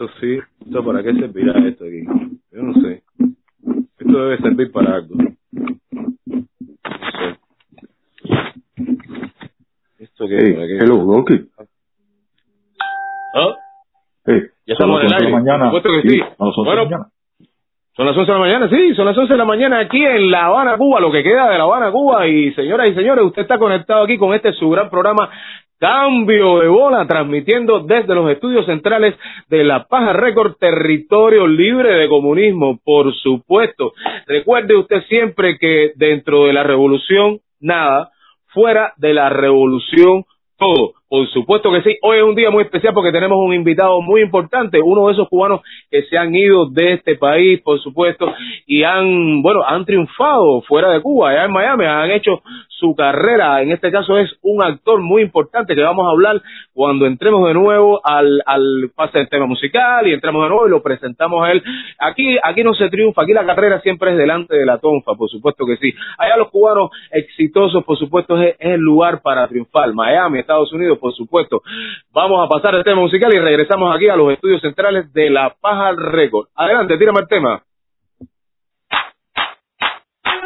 Esto sí, esto para qué servirá esto aquí. Yo no sé. Esto debe servir para algo. No sé. ¿Esto qué Hey, ¿Para qué? hello, Donkey. ¿Ah? Hey, Ya son estamos las en el 11 de la aire. mañana. Que sí. a las 11 Bueno, mañana. Son las 11 de la mañana, sí, son las 11 de la mañana aquí en La Habana, Cuba, lo que queda de La Habana, Cuba. Y señoras y señores, usted está conectado aquí con este su gran programa Cambio de Bola, transmitiendo desde los estudios centrales de La Paja Record, territorio libre de comunismo, por supuesto. Recuerde usted siempre que dentro de la revolución, nada, fuera de la revolución, todo. Por supuesto que sí. Hoy es un día muy especial porque tenemos un invitado muy importante, uno de esos cubanos que se han ido de este país, por supuesto, y han, bueno, han triunfado fuera de Cuba, allá en Miami, han hecho su carrera. En este caso es un actor muy importante que vamos a hablar cuando entremos de nuevo al, al pase del tema musical y entramos de nuevo y lo presentamos a él. Aquí, aquí no se triunfa, aquí la carrera siempre es delante de la tonfa, por supuesto que sí. Allá los cubanos exitosos, por supuesto, es, es el lugar para triunfar. Miami, Estados Unidos, por supuesto. Vamos a pasar el tema musical y regresamos aquí a los estudios centrales de La Paja Record. Adelante, tírame el tema.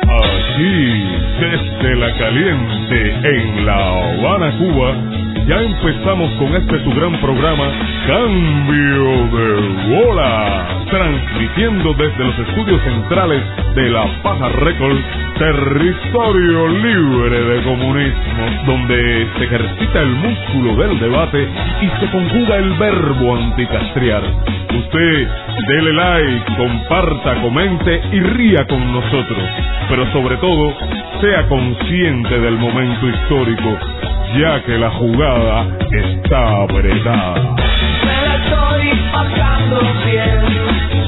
Aquí, desde la caliente, en La Habana, Cuba, ya empezamos con este tu gran programa, Cambio de Bola, transmitiendo desde los estudios centrales de La Paja Record, territorio libre de comunismo, donde se ejercita el músculo del debate y se conjuga el verbo anticastrear. Usted, dele like, comparta, comente y ría con nosotros, pero sobre todo, sea consciente del momento histórico, ya que la jugada está apretada. Me la estoy pasando bien,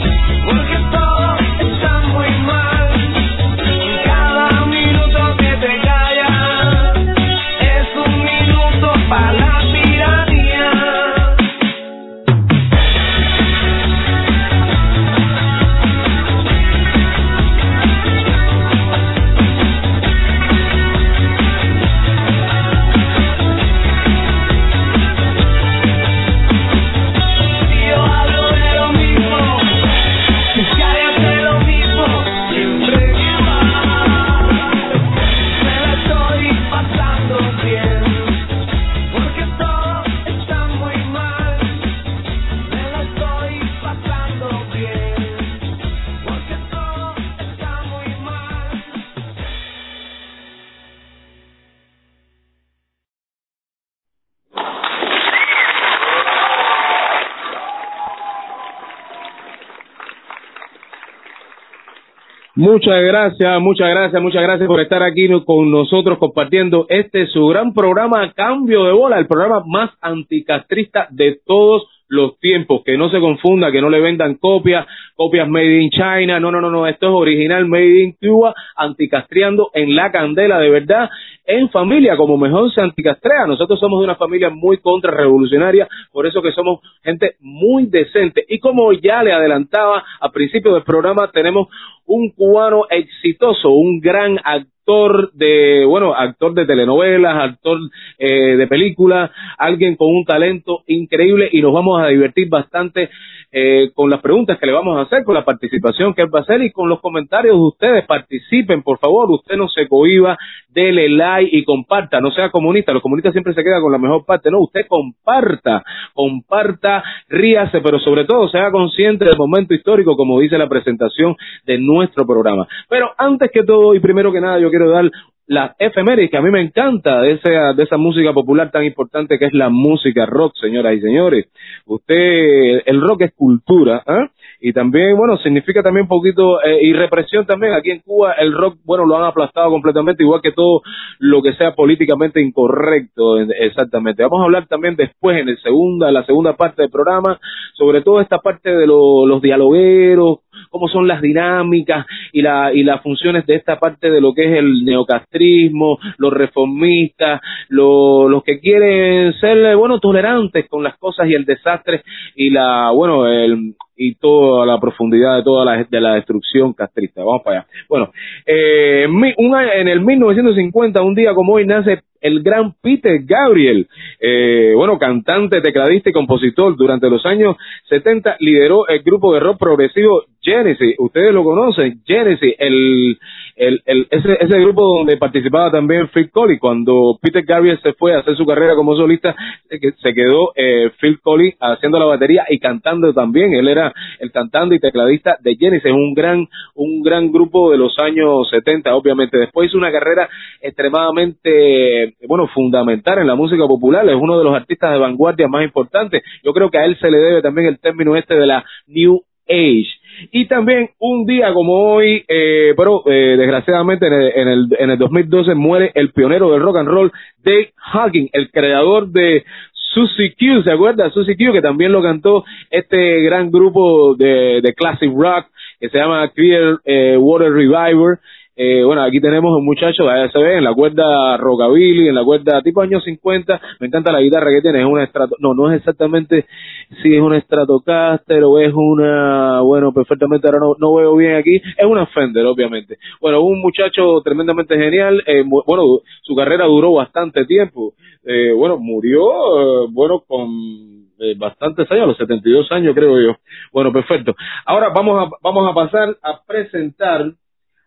Muchas gracias, muchas gracias, muchas gracias por estar aquí con nosotros compartiendo este su gran programa Cambio de Bola, el programa más anticastrista de todos los tiempos. Que no se confunda, que no le vendan copias, copias made in China. No, no, no, no. Esto es original made in Cuba, anticastreando en la candela, de verdad, en familia, como mejor se anticastrea. Nosotros somos de una familia muy contrarrevolucionaria, por eso que somos gente muy decente. Y como ya le adelantaba al principio del programa, tenemos un cubano exitoso, un gran actor de, bueno, actor de telenovelas, actor eh, de películas, alguien con un talento increíble y nos vamos a divertir bastante eh, con las preguntas que le vamos a hacer, con la participación que él va a hacer y con los comentarios de ustedes. Participen, por favor, usted no se cohiba, dele like y comparta, no sea comunista, los comunistas siempre se quedan con la mejor parte, no, usted comparta, comparta, ríase, pero sobre todo sea consciente del momento histórico, como dice la presentación de nuestro programa. Pero antes que todo y primero que nada, yo quiero dar la efemérides que a mí me encanta de esa, de esa música popular tan importante que es la música rock, señoras y señores. Usted, el rock es cultura, ¿ah? Y también, bueno, significa también un poquito, eh, y represión también. Aquí en Cuba el rock, bueno, lo han aplastado completamente, igual que todo lo que sea políticamente incorrecto, en- exactamente. Vamos a hablar también después, en el segunda, la segunda parte del programa, sobre todo esta parte de lo- los dialogueros, cómo son las dinámicas y, la, y las funciones de esta parte de lo que es el neocastrismo, los reformistas, lo- los que quieren ser, eh, bueno, tolerantes con las cosas y el desastre y la, bueno, el, y toda la profundidad de toda la, de la destrucción castrista. Vamos para allá. Bueno, eh, en el 1950, un día como hoy, nace el gran Peter Gabriel, eh, bueno, cantante, tecladista y compositor. Durante los años 70 lideró el grupo de rock progresivo Genesis. Ustedes lo conocen, Genesis, el, el, el, ese, ese grupo donde participaba también Phil Collins. Cuando Peter Gabriel se fue a hacer su carrera como solista, se que- se quedó eh, Phil Collins haciendo la batería y cantando también. Él era el cantante y tecladista de Genesis, un gran, un gran grupo de los años 70, obviamente. Después hizo una carrera extremadamente, bueno, fundamental en la música popular. Es uno de los artistas de vanguardia más importantes. Yo creo que a él se le debe también el término este de la New Age. Y también un día como hoy, eh, pero eh, desgraciadamente en el, en, el, en el 2012 muere el pionero del rock and roll, Dave Huggins, el creador de Susie Q, ¿se acuerda? Susie Q, que también lo cantó este gran grupo de, de classic rock que se llama Clear eh, Water Reviver. Eh, bueno, aquí tenemos un muchacho, se ve, en la cuerda rockabilly, en la cuerda tipo años 50. Me encanta la guitarra que tiene, es una estrato, no, no es exactamente si es una Stratocaster o es una, bueno, perfectamente ahora no, no veo bien aquí, es una Fender, obviamente. Bueno, un muchacho tremendamente genial, eh, bueno, su carrera duró bastante tiempo. Eh, bueno, murió, eh, bueno, con eh, bastantes años, a los 72 años creo yo. Bueno, perfecto. Ahora vamos a, vamos a pasar a presentar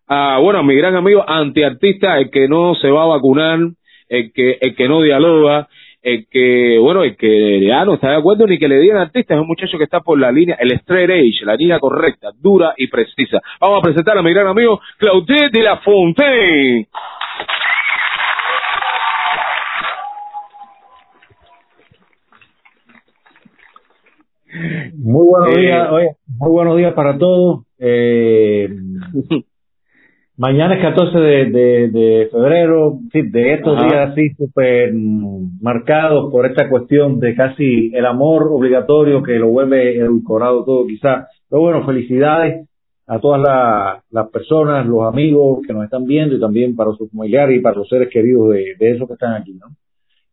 a, bueno, a mi gran amigo antiartista, el que no se va a vacunar, el que, el que no dialoga, el que, bueno, el que ya no está de acuerdo ni que le digan artista, es un muchacho que está por la línea, el straight edge, la línea correcta, dura y precisa. Vamos a presentar a mi gran amigo Claudette de la Fontaine. Muy buenos Eh, días, oye, muy buenos días para todos. Eh, mañana es 14 de, de, de febrero, sí, de estos Ajá. días así súper marcados por esta cuestión de casi el amor obligatorio que lo vuelve edulcorado todo quizás. Pero bueno, felicidades a todas la- las personas, los amigos que nos están viendo y también para sus familiares y para los seres queridos de, de esos que están aquí, ¿no?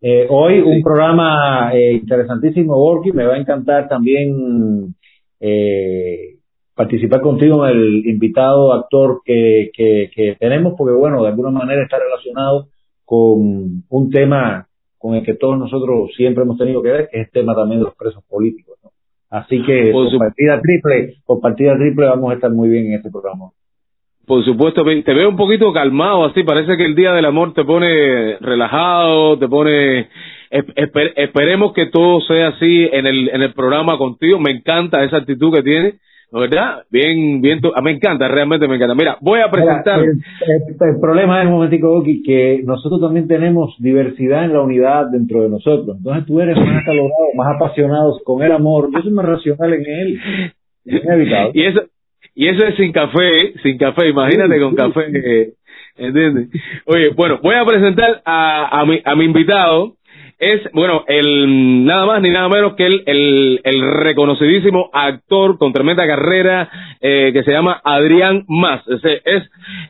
Eh, hoy un programa eh, interesantísimo, Borky. Me va a encantar también eh, participar contigo en el invitado actor que, que, que tenemos, porque bueno, de alguna manera está relacionado con un tema con el que todos nosotros siempre hemos tenido que ver, que es el tema también de los presos políticos. ¿no? Así que Por por su- partida triple, por partida triple vamos a estar muy bien en este programa. Por supuesto, te veo un poquito calmado, así parece que el Día del Amor te pone relajado, te pone... esp- esper- esperemos que todo sea así en el, en el programa contigo, me encanta esa actitud que tienes, ¿no ¿verdad? Bien, bien, me encanta, realmente me encanta. Mira, voy a presentar... Mira, el, el- el problema es, un momentico, Oki, que nosotros también tenemos diversidad en la unidad dentro de nosotros. Entonces tú eres más acalorado, más apasionado con el amor. Yo soy más racional en él. Es inevitable. y eso y eso es sin café, sin café, imagínate Sí, con sí, café, sí. eh, ¿entiendes? Oye, bueno, voy a presentar a, a, mi, a mi invitado, es, bueno, el nada más ni nada menos que el, el, el reconocidísimo actor con tremenda carrera eh, que se llama Adrián Más. Es,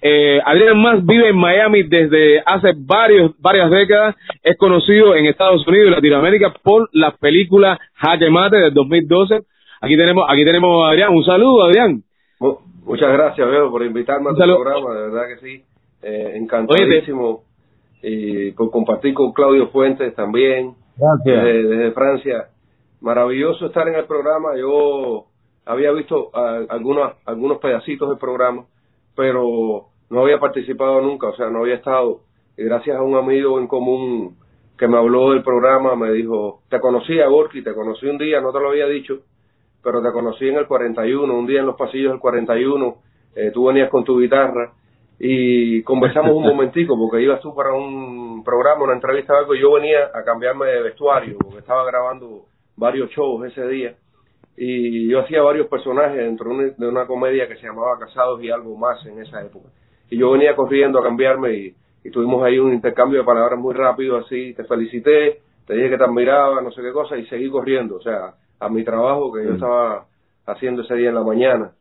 eh, Adrián Más vive en Miami desde hace varios, varias décadas, es conocido en Estados Unidos y Latinoamérica por la película Jaque Mate del 2012. Aquí tenemos, aquí tenemos a Adrián, un saludo Adrián. Mu- Muchas gracias, Veo, por invitarme a tu Saludos. programa, de verdad que sí. Eh, encantadísimo. Y por compartir con Claudio Fuentes también, Gracias. desde, desde Francia. Maravilloso estar en el programa. Yo había visto ah, algunos, algunos pedacitos del programa, pero no había participado nunca, o sea, no había estado. Y gracias a un amigo en común que me habló del programa, me dijo, te conocí a Gorky, te conocí un día, no te lo había dicho, pero te conocí en el 41, un día en los pasillos del 41, eh, tú venías con tu guitarra y conversamos un momentico porque ibas tú para un programa, una entrevista o algo, y yo venía a cambiarme de vestuario porque estaba grabando varios shows ese día y yo hacía varios personajes dentro de una, comedia que se llamaba Casados y algo más en esa época. Y yo venía corriendo a cambiarme y, y tuvimos ahí un intercambio de palabras muy rápido, así, te felicité, te dije que te admiraba, no sé qué cosa, y seguí corriendo, o sea, a mi trabajo que yo estaba haciendo ese día en la mañana.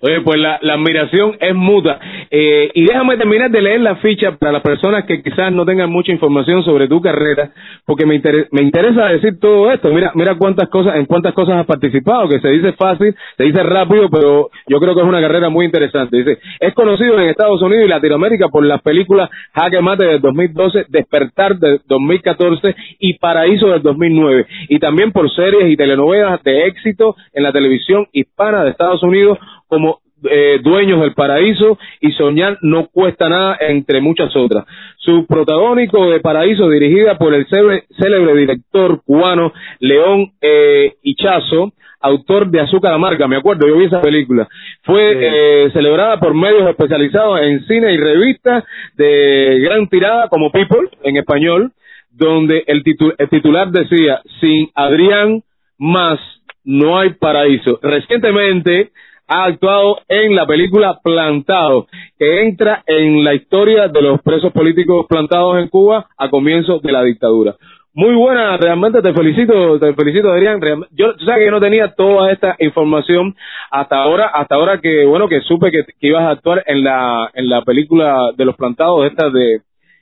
Oye, pues la, admiración es mutua. Eh, y déjame terminar de leer la ficha para las personas que quizás no tengan mucha información sobre tu carrera, porque me, inter- me interesa decir todo esto. Mira, mira cuántas cosas, en cuántas cosas has participado, que se dice fácil, se dice rápido, pero yo creo que es una carrera muy interesante. Dice, es conocido en Estados Unidos y Latinoamérica por las películas Jaque Mate del 2012, Despertar del 2014 y Paraíso del 2009, y también por series y telenovelas de éxito en la televisión hispana de Estados Unidos como eh, Dueños del Paraíso y Soñar no cuesta nada, entre muchas otras. Su protagónico de Paraíso, dirigida por el célebre, célebre director cubano León eh, Hichazo, autor de Azúcar Amarga, me acuerdo, yo vi esa película. Fue Sí. eh, celebrada por medios especializados en cine y revistas de gran tirada como People, en español, donde el, titu- el titular decía, sin Adrián más no hay paraíso. Recientemente ha actuado en la película Plantado, que entra en la historia de los presos políticos plantados en Cuba a comienzos de la dictadura. Muy buena, realmente te felicito, te felicito Adrián. Yo, tú sabes que yo no tenía toda esta información hasta ahora, hasta ahora que bueno que supe que, ibas a actuar en la en la película de los plantados esta de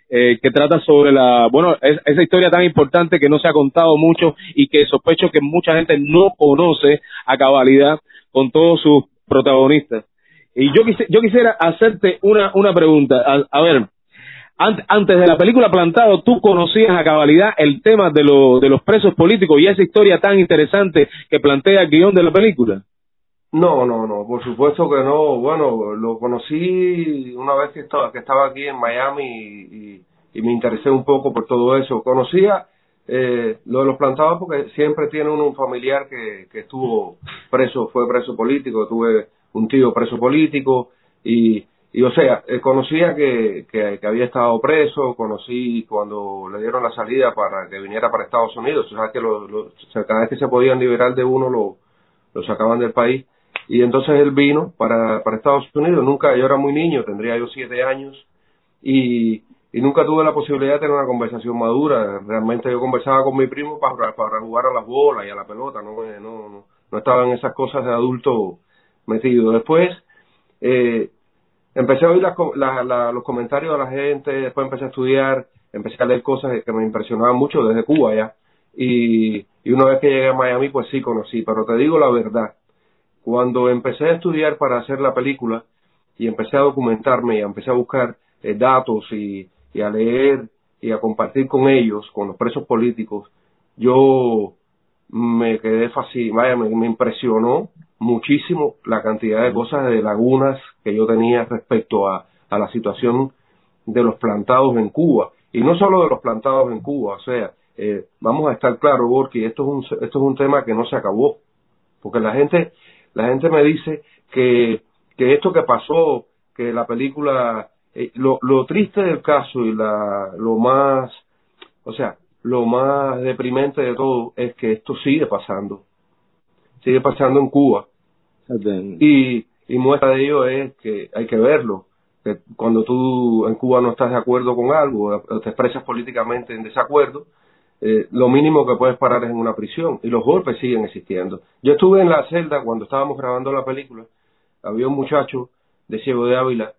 eh, que trata sobre la bueno es- esa historia tan importante que no se ha contado mucho y que sospecho que mucha gente no conoce a cabalidad con todos sus protagonistas. Y yo quisi- yo quisiera hacerte una una pregunta. A, ver, ant- antes de la película Plantado, ¿tú conocías a cabalidad el tema de, lo- de los presos políticos y esa historia tan interesante que plantea el guion de la película? No, no, no, por supuesto que no. Bueno, lo conocí una vez que estaba, que estaba aquí en Miami y- y me interesé un poco por todo eso. Conocía eh, lo de los plantados porque siempre tiene uno un familiar que, que estuvo preso, fue preso político, tuve un tío preso político y, y o sea, eh, conocía que, que, había estado preso, conocí cuando le dieron la salida para que viniera para Estados Unidos, o sea, que lo, cada vez que se podían liberar de uno lo, lo sacaban del país. Y entonces él vino para, para Estados Unidos, nunca, yo era muy niño, tendría yo siete años y, y nunca tuve la posibilidad de tener una conversación madura, realmente yo conversaba con mi primo para, para jugar a las bolas y a la pelota, no, no, no, no estaba en esas cosas de adulto metido. Después eh, empecé a oír las los comentarios de la gente, después empecé a estudiar, empecé a leer cosas que me impresionaban mucho desde Cuba ya. Y, y una vez que llegué a Miami, pues sí conocí, pero te digo la verdad, cuando empecé a estudiar para hacer la película y empecé a documentarme y empecé a buscar eh, datos y, y a leer y a compartir con ellos, con los presos políticos, yo me quedé fascinado, vaya, me, impresionó muchísimo la cantidad de cosas, de lagunas que yo tenía respecto a, a la situación de los plantados en Cuba. Y no solo de los plantados en Cuba, o sea, eh, vamos a estar claros, porque esto es, un, esto es un tema que no se acabó. Porque la gente, la gente me dice que, que esto que pasó, que la película, eh, lo, lo triste del caso y la, lo más, o sea, lo más deprimente de todo es que esto sigue pasando. Sigue pasando en Cuba. Y, y muestra de ello es que hay que verlo. Que cuando tú en Cuba no estás de acuerdo con algo, te expresas políticamente en desacuerdo, eh, lo mínimo que puedes parar es en una prisión. Y los golpes siguen existiendo. Yo estuve en la celda cuando estábamos grabando la película. Había un muchacho de Ciego de Ávila,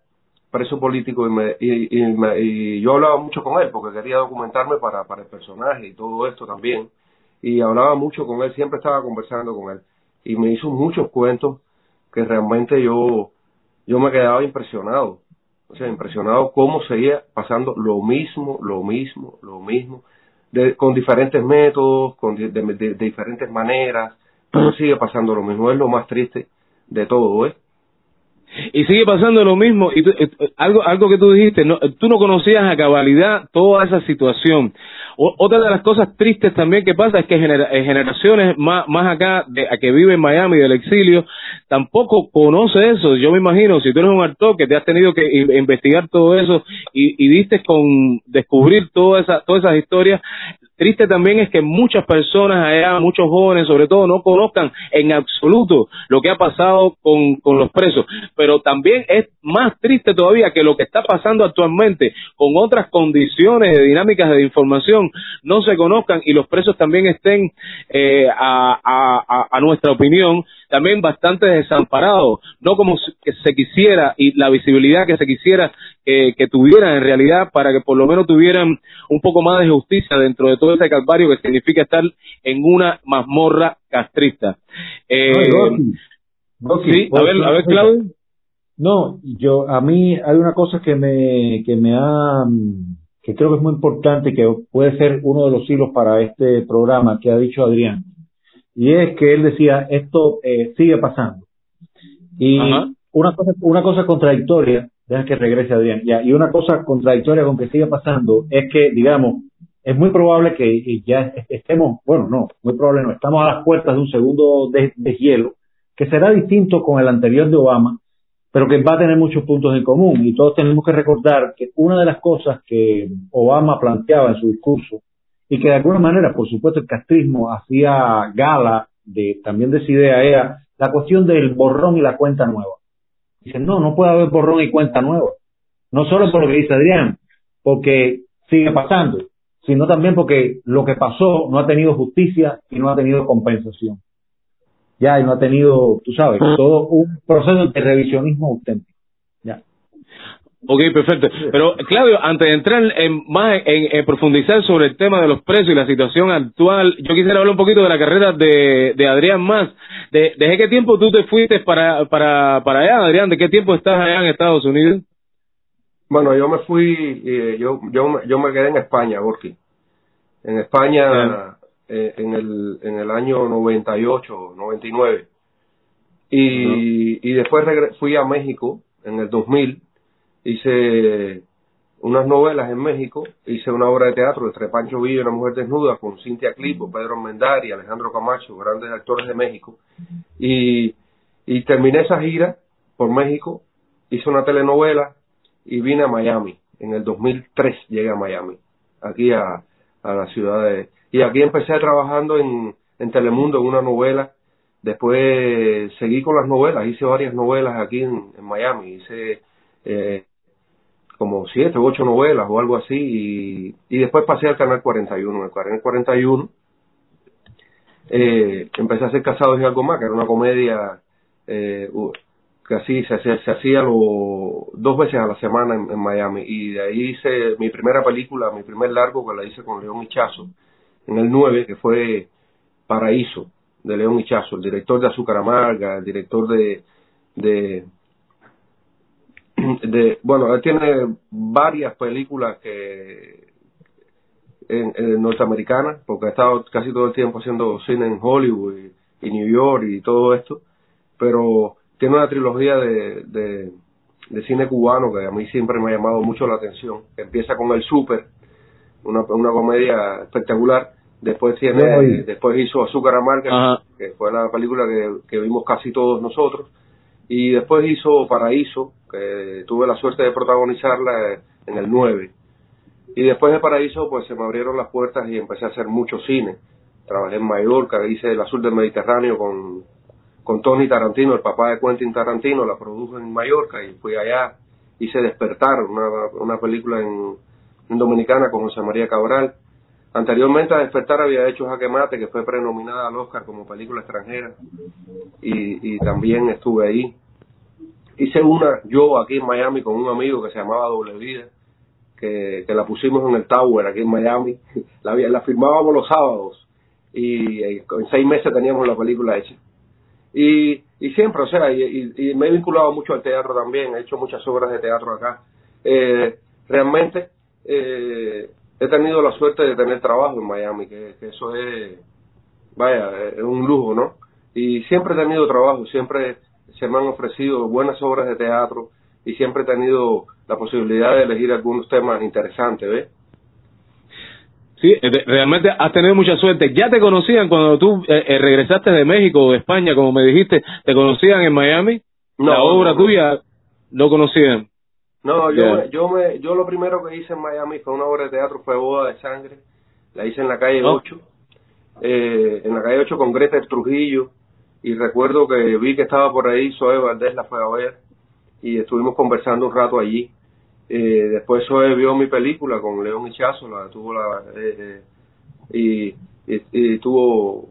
preso político, y, me, y, me- y yo hablaba mucho con él porque quería documentarme para, el personaje y todo esto también. Y hablaba mucho con él, siempre estaba conversando con él. Y me hizo muchos cuentos que realmente yo, yo me quedaba impresionado. O sea, impresionado cómo seguía pasando lo mismo, lo mismo, lo mismo, de, con diferentes métodos, con de diferentes maneras, pero sigue pasando lo mismo. Es lo más triste de todo, ¿eh? Y sigue pasando lo mismo. Y tú- eh, eh, algo, algo que tú dijiste, no, tú no conocías a cabalidad toda esa situación. Otra de las cosas tristes también que pasa es que genera- eh, generaciones más, más acá, de, a que viven en Miami del exilio, tampoco conoce eso. Yo me imagino, si tú eres un actor que te has tenido que investigar todo eso y, y diste con descubrir toda esa, todas esas historias, triste también es que muchas personas allá, muchos jóvenes sobre todo, no conozcan en absoluto lo que ha pasado con, con los presos. Pero también es más triste todavía que lo que está pasando actualmente con otras condiciones de dinámicas de información no se conozcan y los presos también estén, eh, a, a, a- nuestra opinión, también bastante desamparados, no como se- que se quisiera y la visibilidad que se quisiera eh, que tuvieran en realidad para que por lo menos tuvieran un poco más de justicia dentro de todo ese calvario que significa estar en una mazmorra castrista. Eh, Rocky, Rocky, sí, a ¿puedo ver, a ver? Claudio. No, yo a mí hay una cosa que me que me ha que creo que es muy importante que puede ser uno de los hilos para este programa que ha dicho Adrián y es que él decía esto eh, sigue pasando y Ajá. una cosa una cosa contradictoria deja que regrese Adrián ya y una cosa contradictoria con que siga pasando es que digamos es muy probable que ya estemos bueno no muy probable no estamos a las puertas de un segundo de- deshielo que será distinto con el anterior de Obama pero que va a tener muchos puntos en común. Y todos tenemos que recordar que una de las cosas que Obama planteaba en su discurso, y que de alguna manera, por supuesto, el castrismo hacía gala de también de esa idea, era la cuestión del borrón y la cuenta nueva. Dicen, no, no puede haber borrón y cuenta nueva. No solo por lo que dice Adrián, porque sigue pasando, sino también porque lo que pasó no ha tenido justicia y no ha tenido compensación ya y no ha tenido, tú sabes, todo un proceso de revisionismo auténtico. Ok, perfecto. Pero, Claudio, antes de entrar en más en, en profundizar sobre el tema de los precios y la situación actual, yo quisiera hablar un poquito de la carrera de, de Adrián Más. De, ¿Desde qué tiempo tú te fuiste para, para, para allá, Adrián? ¿De qué tiempo estás allá en Estados Unidos? Bueno, yo me fui, eh, yo, yo, me- yo me quedé en España, Borki. En España eh, en, el, en el año 98, 99. Y, y después fui a México en el 2000. Hice unas novelas en México. Hice una obra de teatro entre Pancho Villa y una mujer desnuda con Cintia Clipo, Pedro Mendari, Alejandro Camacho, grandes actores de México. Y, y terminé esa gira por México. Hice una telenovela y vine a Miami. En el 2003 llegué a Miami, aquí a, a la ciudad de... Y aquí empecé trabajando en, en Telemundo en una novela. Después seguí con las novelas, hice varias novelas aquí en, en Miami. Hice eh, como siete u ocho novelas o algo así. Y, y después pasé al Canal 41. En el Canal 41 eh, empecé a hacer Casados y algo más, que era una comedia eh, que así se, hacía- se hacía lo, dos veces a la semana en, Miami. Y de ahí hice mi primera película, mi primer largo, que la hice con León Hichazo, en el 9, que fue Paraíso, de León Hichazo, el director de Azúcar Amarga, el director de, de bueno, él tiene varias películas que en, en norteamericanas, porque ha estado casi todo el tiempo haciendo cine en Hollywood y, y New York y todo esto, pero tiene una trilogía de, de, de cine cubano que a mí siempre me ha llamado mucho la atención. Empieza con El Super, una, una comedia espectacular. Después tiene, después hizo Azúcar Amarga, que fue la película que, que vimos casi todos nosotros. Y después hizo Paraíso, que tuve la suerte de protagonizarla en el 9. Y después de Paraíso, pues se me abrieron las puertas y empecé a hacer mucho cine. Trabajé en Mallorca, hice El Azul del Mediterráneo con, con Tony Tarantino, el papá de Quentin Tarantino, la produjo en Mallorca y fui allá. Hice Despertar, una, una película en, en Dominicana con José María Cabral. Anteriormente a Despertar había hecho Jaque Mate, que fue prenominada al Oscar como película extranjera. Y, y también estuve ahí. Hice una yo aquí en Miami con un amigo que se llamaba Doble Vida que, que la pusimos en el Tower aquí en Miami. La, la firmábamos los sábados y eh, en seis meses teníamos la película hecha. Y, y siempre, o sea, y, me he vinculado mucho al teatro también, he hecho muchas obras de teatro acá. Eh, realmente eh, he tenido la suerte de tener trabajo en Miami, que, que eso es, vaya, es un lujo, ¿no? Y siempre he tenido trabajo, siempre se me han ofrecido buenas obras de teatro y siempre he tenido la posibilidad de elegir algunos temas interesantes, ¿ves? Sí, realmente has tenido mucha suerte. Ya te conocían cuando tú eh, eh, regresaste de México o de España, como me dijiste, te conocían en Miami. No, la obra no, no. tuya no conocían. No, yo, Ya. me- yo, me, yo lo primero que hice en Miami fue una obra de teatro, fue Boda de Sangre. La hice en la calle Oh. 8, eh, en la calle 8 con Greta Trujillo. Y recuerdo que vi que estaba por ahí, Zoe Valdés la fue a ver y estuvimos conversando un rato allí. Eh, después Zoe vio mi película con León Hichazo, la tuvo la, eh, eh, y, y, y tuvo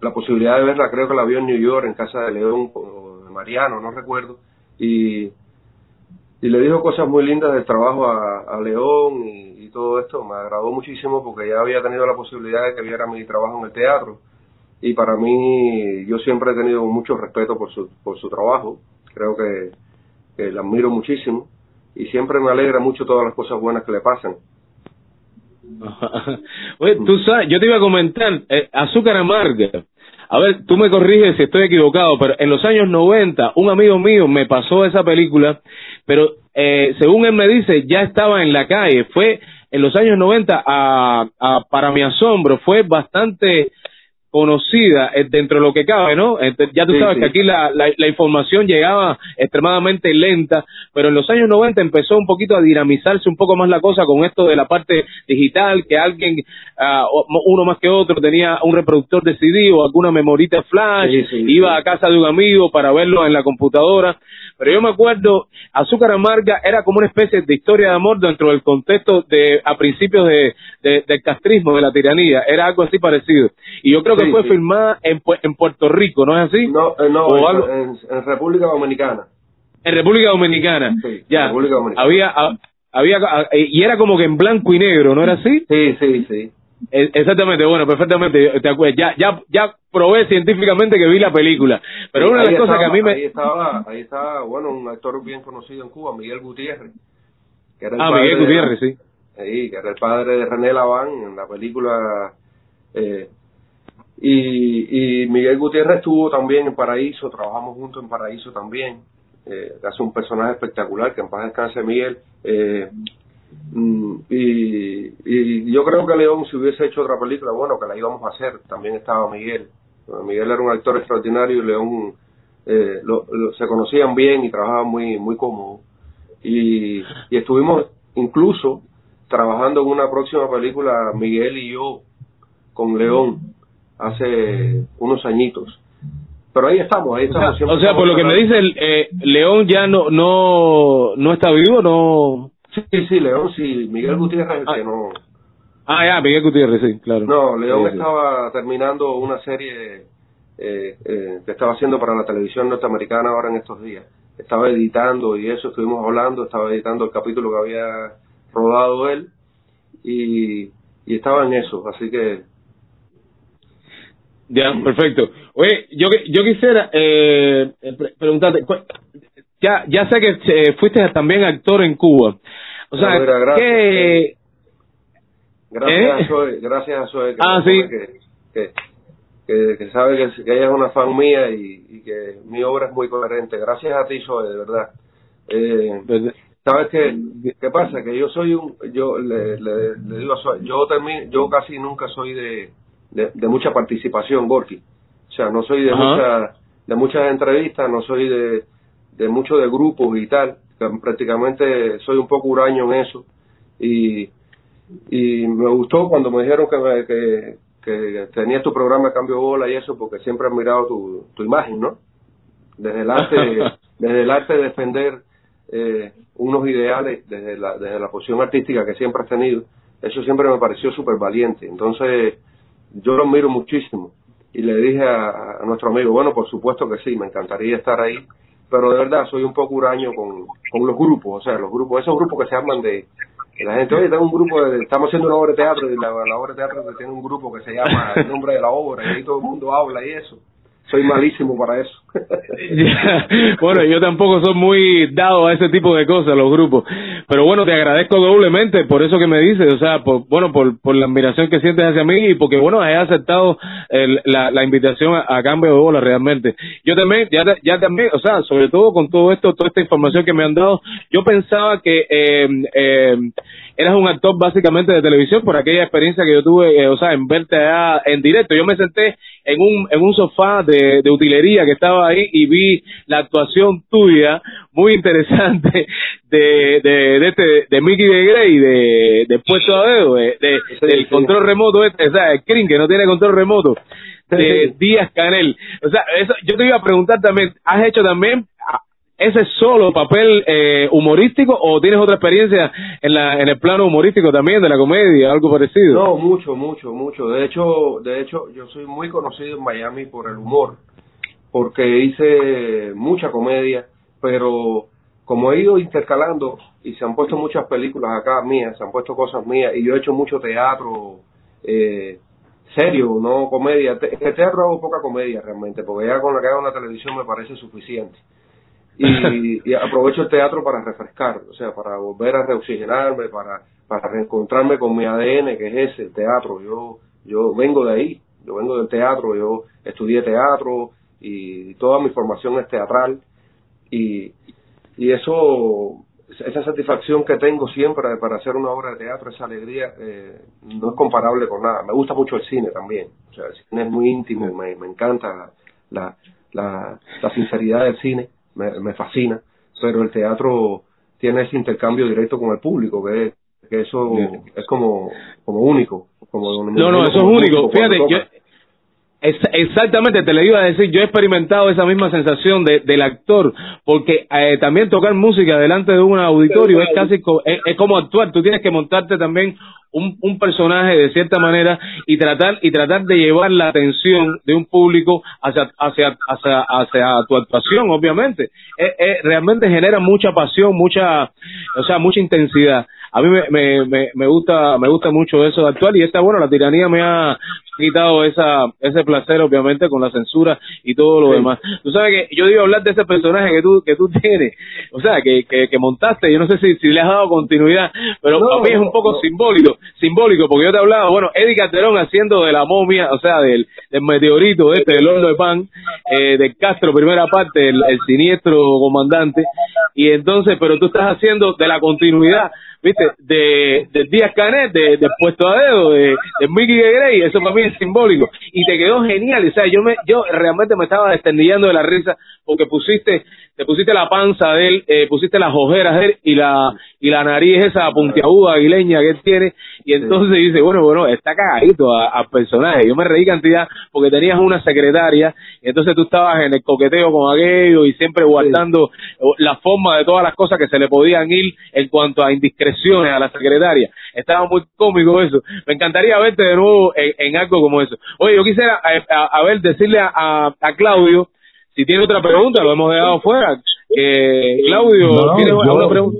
la posibilidad de verla, creo que la vio en New York, en casa de León o de Mariano, no recuerdo, y, y le dijo cosas muy lindas del trabajo a, León y, y todo esto. Me agradó muchísimo porque ya había tenido la posibilidad de que viera mi trabajo en el teatro y para mí yo siempre he tenido mucho respeto por su, por su trabajo, creo que, la admiro muchísimo y siempre me alegra mucho todas las cosas buenas que le pasan. Oye, tú sabes, yo te iba a comentar, eh, Azúcar Amarga. A ver, tú me corriges si estoy equivocado, pero en los años 90 un amigo mío me pasó esa película, pero eh, según él me dice, ya estaba en la calle. Fue en los años 90, a, a, para mi asombro, fue bastante conocida eh, dentro de lo que cabe, ¿no? Ent- Ya tú sabes sí. que aquí la, la, la información llegaba extremadamente lenta, pero en los años 90 empezó un poquito a dinamizarse un poco más la cosa con esto de la parte digital, que alguien, o- uno más que otro, tenía un reproductor de CD o alguna memorita flash, Sí, iba a casa de un amigo para verlo en la computadora. Pero yo me acuerdo, Azúcar Amarga era como una especie de historia de amor dentro del contexto de a principios de, de- del castrismo, de la tiranía. Era algo así parecido. Y yo creo que Sí, fue sí. filmada en, en Puerto Rico, ¿no es así? No, eh, no, en, algo- en- en República Dominicana. En República Dominicana. Sí, ya. República Dominicana. Había, había, y era como que en blanco y negro, ¿no era así? Sí, sí, sí. E- Exactamente, bueno, perfectamente. Te acuerdas, ya, ya, ya probé científicamente que vi la película. Pero una de las cosas que a mí me. Ahí estaba, ahí estaba, bueno, un actor bien conocido en Cuba, Miguel Gutiérrez. Que era el Ah, padre Miguel de- Gutiérrez, sí. Sí, que era el padre de René Laván en la película. eh, y, y Miguel Gutiérrez estuvo también en Paraíso, trabajamos juntos en Paraíso también. Eh, hace un personaje espectacular, que en paz descanse Miguel. Eh, y, y yo creo que León, si hubiese hecho otra película, bueno, que la íbamos a hacer, también estaba Miguel. Miguel era un actor extraordinario y León eh, lo- lo- se conocían bien y trabajaban muy, muy cómodo. Y, y estuvimos incluso trabajando en una próxima película, Miguel y yo, con León, hace unos añitos. Pero ahí estamos, ahí O sea, estamos. o sea, por lo que me estamos dice eh, León ya no, no, no está vivo, no. Sí, sí, León, sí, Miguel Gutiérrez el que Ah. no. Ah, ya, Miguel Gutiérrez, sí, claro. No, León Sí, sí. estaba terminando una serie eh, eh, que estaba haciendo para la televisión norteamericana ahora en estos días. Estaba editando y eso, estuvimos hablando, estaba editando el capítulo que había rodado él y, y estaba en eso, así que Ya, perfecto. Oye, yo, yo quisiera eh, pre- preguntarte, ya, ya sé que eh, fuiste también actor en Cuba. O sea, No, mira, gracias. ¿qué, gracias ¿Eh? a Zoe, gracias a Zoe que, Ah, sí. que, que, que, que sabe que, que ella es una fan mía y, y que mi obra es muy coherente. Gracias a ti, Zoe, de verdad. Eh, Pues, ¿Sabes qué? ¿Qué pasa? Que yo soy un, yo le, le, le digo a Zoe, yo yo casi nunca soy de, de, de mucha participación, Gorky. O sea, no soy de Ajá. muchas, de muchas entrevistas, no soy de, de mucho de grupos y tal. que Prácticamente soy un poco huraño en eso. Y, y me gustó cuando me dijeron que, me- que, que tenías tu programa de cambio de bola y eso, porque siempre he admirado tu, tu imagen, ¿no? Desde el arte, desde el arte de defender eh, unos ideales, desde la, desde la posición artística que siempre has tenido, eso siempre me pareció súper valiente. Entonces, yo lo admiro muchísimo. Y le dije a, a nuestro amigo, bueno, por supuesto que sí, me encantaría estar ahí, pero de verdad soy un poco huraño con, con los grupos, o sea, los grupos, esos grupos que se arman de, de la gente, oye, tengo un grupo, de, estamos haciendo una obra de teatro y la, la obra de teatro tiene un grupo que se llama El nombre de la obra y ahí todo el mundo habla y eso. Soy malísimo para eso. Bueno, yo tampoco soy muy dado a ese tipo de cosas, los grupos. Pero bueno, te agradezco doblemente por eso que me dices, o sea, por, bueno, por, por la admiración que sientes hacia mí y porque, bueno, he aceptado el- la, la invitación a, cambio de bola realmente. Yo también, ya, ya también, o sea, sobre todo con todo esto, toda esta información que me han dado, yo pensaba que eh, eras un actor básicamente de televisión por aquella experiencia que yo tuve, eh, o sea, en verte allá en directo. Yo me senté en un, en un sofá de, de utilería que estaba ahí y vi la actuación tuya, muy interesante, de, de, de este, de Mickey de Grey, de, de Puesto a Dedo, de, de- Sí, del sí. control remoto este, o sea, el Crin, que no tiene control remoto, de Sí. Díaz Canel. O sea, eso, yo te iba a preguntar también, ¿has hecho también, ese solo papel eh, humorístico o tienes otra experiencia en la en el plano humorístico también de la comedia, algo parecido? No, mucho, mucho, mucho. De hecho, de hecho, yo soy muy conocido en Miami por el humor, porque hice mucha comedia, pero como he ido intercalando y se han puesto muchas películas acá mías, se han puesto cosas mías y yo he hecho mucho teatro eh, serio, no comedia. En el teatro hago poca comedia realmente, porque ya con la que hago en la televisión me parece suficiente. Y, aprovecho el teatro para refrescar, o sea, para volver a reoxigenarme, para, para reencontrarme con mi ADN, que es ese, el teatro. Yo, yo vengo de ahí, yo vengo del teatro, yo estudié teatro y toda mi formación es teatral y, y eso, esa satisfacción que tengo siempre para hacer una obra de teatro, esa alegría, eh, no es comparable con nada. Me gusta mucho el cine también, o sea, el cine es muy íntimo, me, me encanta la, la, la sinceridad del cine, me, me fascina, pero el teatro tiene ese intercambio directo con el público, que, que eso es como, como único. Como No, no, eso es único. Fíjate, yo, Ex- Exactamente, te le iba a decir, yo he experimentado esa misma sensación de, del actor, porque eh, también tocar música delante de un auditorio es casi co- es, es como actuar, tú tienes que montarte también un, un personaje de cierta manera y tratar y tratar de llevar la atención de un público hacia hacia hacia, hacia tu actuación, obviamente. Eh, eh, realmente genera mucha pasión, mucha, o sea, mucha intensidad. A mí me, me, me, me gusta me gusta mucho eso de actuar y está bueno, la tiranía me ha quitado esa ese placer obviamente con la censura y todo lo demás. Tú sabes que yo digo hablar de ese personaje que tú que tú tienes, o sea, que que, que montaste, yo no sé si, si le has dado continuidad, pero No, a mí es un poco no. simbólico, simbólico porque yo te hablaba, bueno, Eddie Calderón haciendo de la momia, o sea, del, del meteorito este del horno de pan, eh, de Castro primera parte, el, el siniestro comandante y entonces, pero tú estás haciendo de la continuidad viste, de, de Díaz Canet, de, de Puesto a Dedo, de, de Mickey Grey, eso para mí es simbólico. Y te quedó genial, o sea, yo me, yo realmente me estaba destendillando de la risa porque pusiste, te pusiste la panza de él, eh, pusiste las ojeras de él y la, y la nariz esa puntiaguda aguileña que él tiene, y entonces dice, bueno, bueno, está cagadito a- al personaje. Yo me reí cantidad porque tenías una secretaria, y entonces tú estabas en el coqueteo con aquello y siempre guardando la forma de todas las cosas que se le podían ir en cuanto a a la secretaria. Estaba muy cómico eso. Me encantaría verte de nuevo en, en algo como eso. Oye, yo quisiera, eh, a, a ver, decirle a, a, Claudio, si tiene otra pregunta, lo hemos dejado fuera. Eh, Claudio, No, ¿tienes yo- alguna pregunta?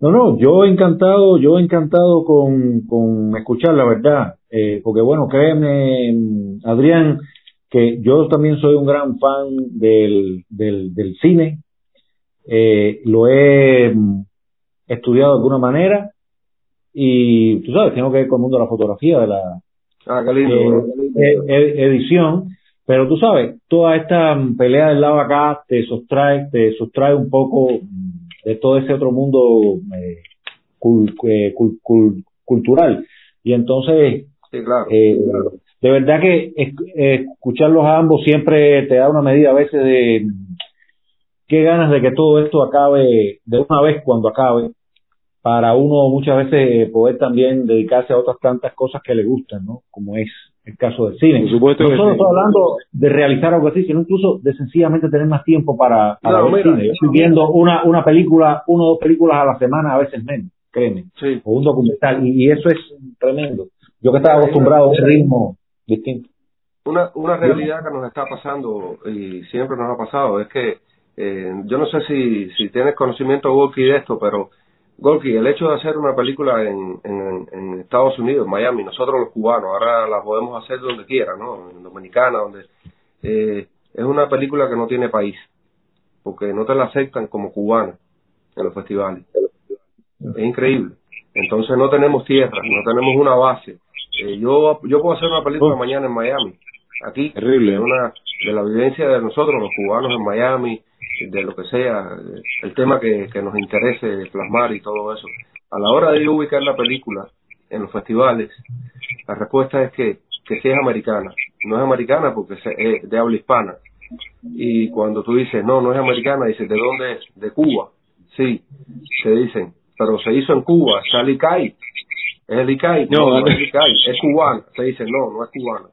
No, no, yo encantado, yo encantado con, con escuchar la verdad, eh, porque bueno, créeme, Adrián, que yo también soy un gran fan del, del, del cine, eh, lo he estudiado de alguna manera y tú sabes, tengo que ver con el mundo de la fotografía, de la Ah, qué lindo. eh, ¿no? e- e- edición, pero tú sabes, toda esta pelea del lado acá te sustrae, te sustrae un poco de todo ese otro mundo eh, cul- eh, cul- cul- cultural. Y entonces, Sí, claro. eh, de verdad que es- eh, escucharlos a ambos siempre te da una medida a veces de qué ganas de que todo esto acabe de una vez cuando acabe, para uno muchas veces eh, poder también dedicarse a otras tantas cosas que le gustan, ¿no? Como es el caso del cine. Por supuesto no que solo sí. estoy hablando de realizar algo así, sino incluso de sencillamente tener más tiempo para, para No, ver mira, cine. Yo estoy viendo una, una película, uno o dos películas a la semana, a veces menos, créeme, Sí. o un documental, y, y eso es tremendo. Yo que estaba acostumbrado a un ritmo distinto. Una, una realidad que nos está pasando y siempre nos ha pasado es que eh, yo no sé si, si tienes conocimiento, Gorky, de esto, pero Gorky, el hecho de hacer una película en, en, en Estados Unidos, en Miami, nosotros los cubanos, ahora la podemos hacer donde quiera, ¿no? En Dominicana, donde... eh, es una película que no tiene país, porque no te la aceptan como cubana en los festivales. Es increíble. Entonces no tenemos tierra, no tenemos una base. Eh, yo yo puedo hacer una película mañana en Miami, aquí, Terrible. de una de la vivencia de nosotros los cubanos en Miami, de lo que sea, el tema que, que nos interese plasmar y todo eso. A la hora de ubicar la película en los festivales, la respuesta es que que sí es americana. No es americana porque es de habla hispana. Y cuando tú dices, no, no es americana, dices, ¿de dónde es? De Cuba. Sí, te dicen, pero se hizo en Cuba, está el ICAI. ¿Es el ICAI? No, No, no, es el ICAI, es cubana. Te dicen, no, no es cubana.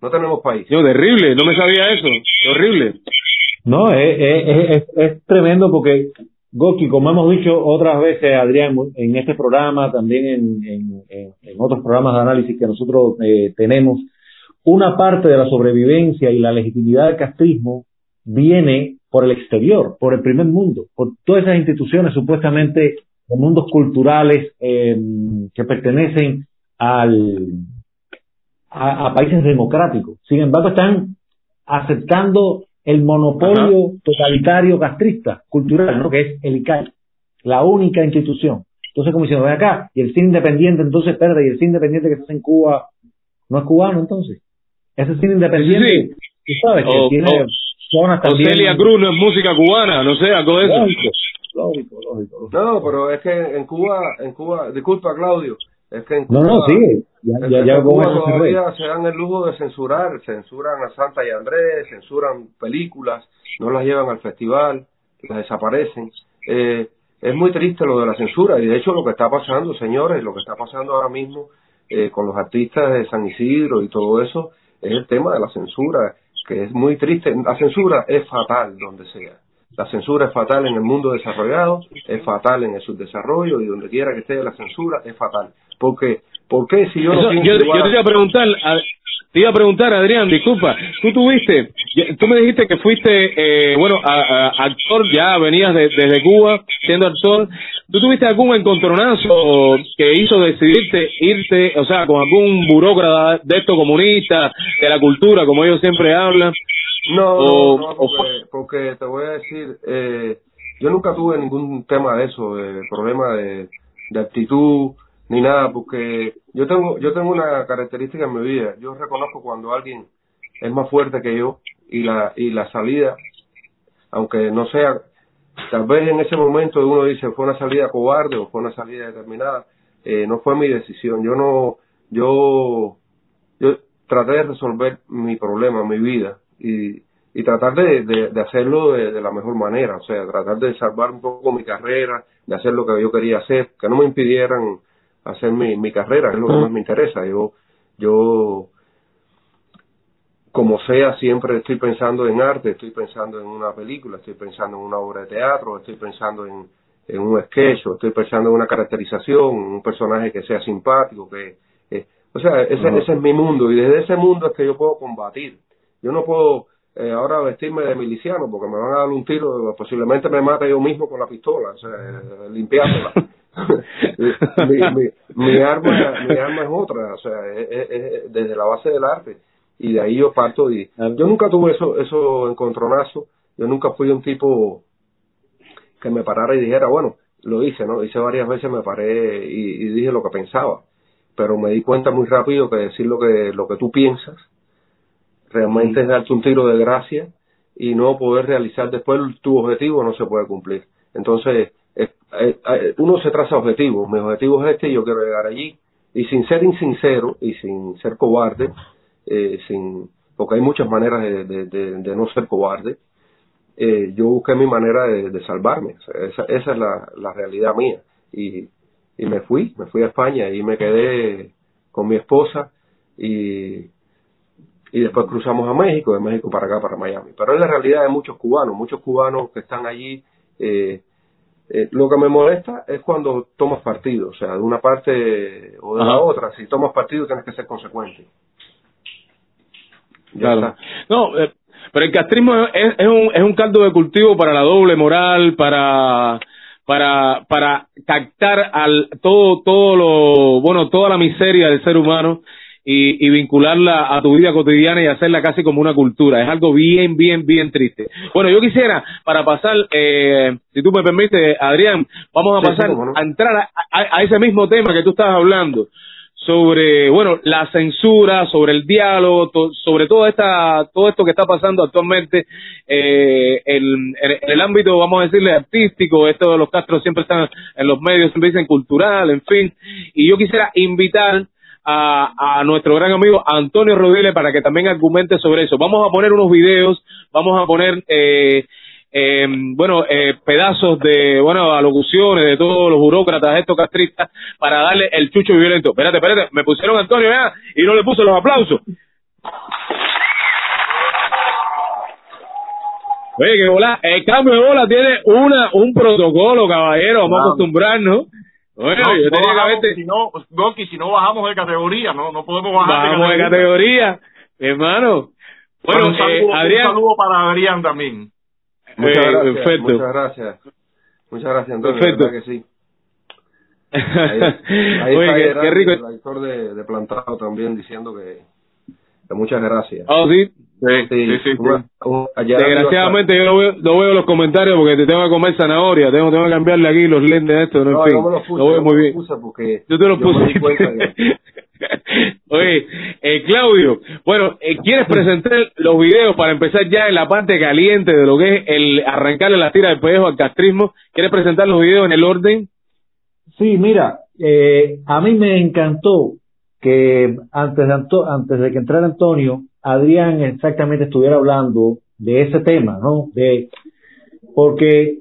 No tenemos país. Yo, terrible, no me sabía eso, horrible. No, es, es, tremendo porque, Goki, como hemos dicho otras veces, Adrián, en este programa, también en, en, otros programas de análisis que nosotros eh, tenemos, una parte de la sobrevivencia y la legitimidad del castrismo viene por el exterior, por el primer mundo, por todas esas instituciones supuestamente de mundos culturales eh, que pertenecen al, a países democráticos. Sin embargo, están aceptando el monopolio totalitario castrista cultural, ¿no? que es el ICAI, la única institución. Entonces, como diciendo, ven acá, y el cine independiente entonces perde, y el cine independiente que se hace en Cuba no es cubano entonces. Ese cine independiente, tú sabes, que O- tiene o- zonas también. Ocelia Cruz no es música cubana, no sé, algo de eso. Lógico, lógico, lógico. lógico. No, pero es que en Cuba, en Cuba, disculpa Claudio, es que en No, Cuba, no. Ya, es ya, ya Cuba cerré. todavía se dan el lujo de censurar, censuran a Santa y Andrés, censuran películas, no las llevan al festival, las desaparecen. Eh, es muy triste lo de la censura y de hecho lo que está pasando, señores, lo que está pasando ahora mismo eh, con los artistas de San Isidro y todo eso es el tema de la censura, que es muy triste. La censura es fatal donde sea. La censura es fatal en el mundo desarrollado, es fatal en el subdesarrollo y donde quiera que esté la censura es fatal. Porque, ¿por qué si yo no pienso yo, igual yo te iba a preguntar, a- te iba a preguntar, Adrián, disculpa, tú tuviste, tú me dijiste que fuiste, eh, bueno, a- a- actor, ya venías de- desde Cuba siendo actor, ¿tú tuviste algún encontronazo que hizo decidirte irte, o sea, con algún burócrata de estos comunistas, de la cultura, como ellos siempre hablan? No, O- no, porque, porque te voy a decir, eh, yo nunca tuve ningún tema de eso, de problema de, de actitud ni nada, porque yo tengo yo tengo una característica en mi vida, yo reconozco cuando alguien es más fuerte que yo y la y la salida, aunque no sea, tal vez en ese momento uno dice fue una salida cobarde o fue una salida determinada, eh, no fue mi decisión, yo no, yo yo traté de resolver mi problema, mi vida, y, y tratar de, de, hacerlo de la mejor manera, o sea, tratar de salvar un poco mi carrera, de hacer lo que yo quería hacer, que no me impidieran hacer mi, mi carrera, es lo que más me interesa. Yo, yo, como sea, siempre estoy pensando en arte, estoy pensando en una película, estoy pensando en una obra de teatro, estoy pensando en, en un sketch, o estoy pensando en una caracterización, un personaje que sea simpático, que, eh, o sea, ese, ese es mi mundo y desde ese mundo es que yo puedo combatir. Yo no puedo eh, ahora vestirme de miliciano porque me van a dar un tiro, posiblemente me mate yo mismo con la pistola, o sea, eh, limpiándola. mi, mi, mi arma mi arma es otra, o sea, es, es- es desde la base del arte. Y de ahí yo parto y yo nunca tuve eso eso encontronazo, yo nunca fui un tipo que me parara y dijera, bueno, lo hice, ¿no? Hice varias veces, me paré y, y dije lo que pensaba, pero me di cuenta muy rápido que decir lo que lo que tú piensas realmente es darte un tiro de gracia y no poder realizar después tu objetivo no se puede cumplir. Entonces, uno se traza objetivos. Mi objetivo es este y yo quiero llegar allí. Y sin ser insincero y sin ser cobarde, eh, sin porque hay muchas maneras de, de, no ser cobarde, eh, yo busqué mi manera de, salvarme. Esa, esa es la, la realidad mía. Y, y me fui, me fui a España y me quedé con mi esposa y y después cruzamos a México, de México para acá, para Miami. Pero es la realidad de muchos cubanos, muchos cubanos que están allí. Eh, eh, lo que me molesta es cuando tomas partido, o sea, de una parte o de la otra. Si tomas partido tienes que ser consecuente. Ya Claro. está. No, eh, pero el castrismo es, es un, es un caldo de cultivo para la doble moral, para para para captar al todo todo lo bueno toda la miseria del ser humano y, y vincularla a tu vida cotidiana y hacerla casi como una cultura. Es algo bien bien bien triste. Bueno yo quisiera para pasar eh, si tú me permites Adrián vamos a pasar sí, a entrar a, a- a ese mismo tema que tú estabas hablando sobre bueno la censura sobre el diálogo to- sobre toda esta todo esto que está pasando actualmente eh, el, en, en el ámbito vamos a decirle artístico. Esto de los Castro siempre están en los medios siempre dicen cultural en fin. Y yo quisiera invitar a, a nuestro gran amigo Antonio Rodríguez para que también argumente sobre eso vamos a poner unos videos vamos a poner eh, eh, bueno, eh, pedazos de, bueno, alocuciones de todos los burócratas, estos castristas, para darle el chucho violento. Espérate, espérate, me pusieron Antonio y no le puse los aplausos. Oye, que bola, el cambio de bola tiene una un protocolo, caballero, vamos a acostumbrarnos. Oye, No, yo no que bajamos, haberte- si no, Gorky, si no bajamos de categoría, no, no podemos bajar Vamos de categoría, hermano. Bueno, un, eh, saludo, un Adrián, saludo para Adrián también. Muchas Eh, gracias. perfecto. Muchas gracias. Muchas gracias, Antonio. Perfecto. que sí. Ahí, ahí Oye, está qué, Gerardo, qué rico. el actor de, de Plantado también diciendo que, que muchas gracias. Oh, sí. Sí, sí, sí. Desgraciadamente yo no veo, no veo los comentarios porque te tengo que comer zanahoria, tengo, tengo que cambiarle aquí los lentes a esto, no, en No, fin. me lo puse, lo veo muy bien. porque Yo te lo yo puse. Oye, eh, Claudio, bueno, eh, ¿quieres presentar los videos para empezar ya en la parte caliente de lo que es el arrancarle la tira de pellejo al castrismo? ¿Quieres presentar los videos en el orden? Sí, mira, eh, a mí me encantó que antes de, Anto- antes de que entrara Antonio, Adrián exactamente estuviera hablando de ese tema, ¿no? De, porque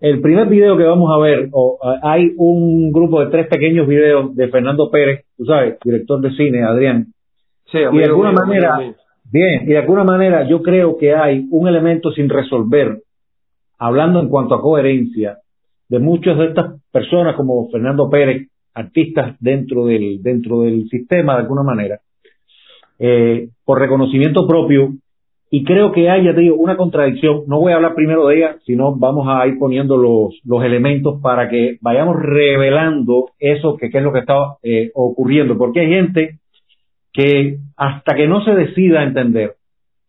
el primer video que vamos a ver, o, hay un grupo de tres pequeños videos de Fernando Pérez, tú sabes, director de cine, Adrián, Sí, y de alguna manera, amigo bien, y de alguna manera yo creo que hay un elemento sin resolver, hablando en cuanto a coherencia, de muchas de estas personas como Fernando Pérez, artistas dentro del, dentro del sistema de alguna manera, eh, por reconocimiento propio, y creo que hay, ya te digo, una contradicción. No voy a hablar primero de ella, sino vamos a ir poniendo los, los elementos para que vayamos revelando eso que, que es lo que está eh, ocurriendo, porque hay gente que hasta que no se decida a entender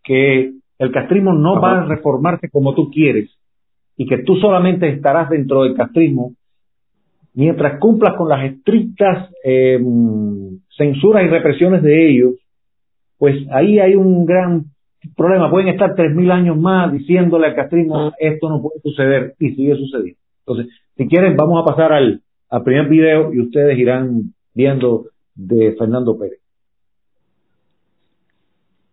que el castrismo no va a reformarse como tú quieres y que tú solamente estarás dentro del castrismo mientras cumplas con las estrictas eh, censuras y represiones de ellos, pues ahí hay un gran problema. Pueden estar tres mil años más diciéndole al castrismo esto no puede suceder y sigue sucediendo. Entonces, si quieren, vamos a pasar al, al primer video y ustedes irán viendo de Fernando Pérez.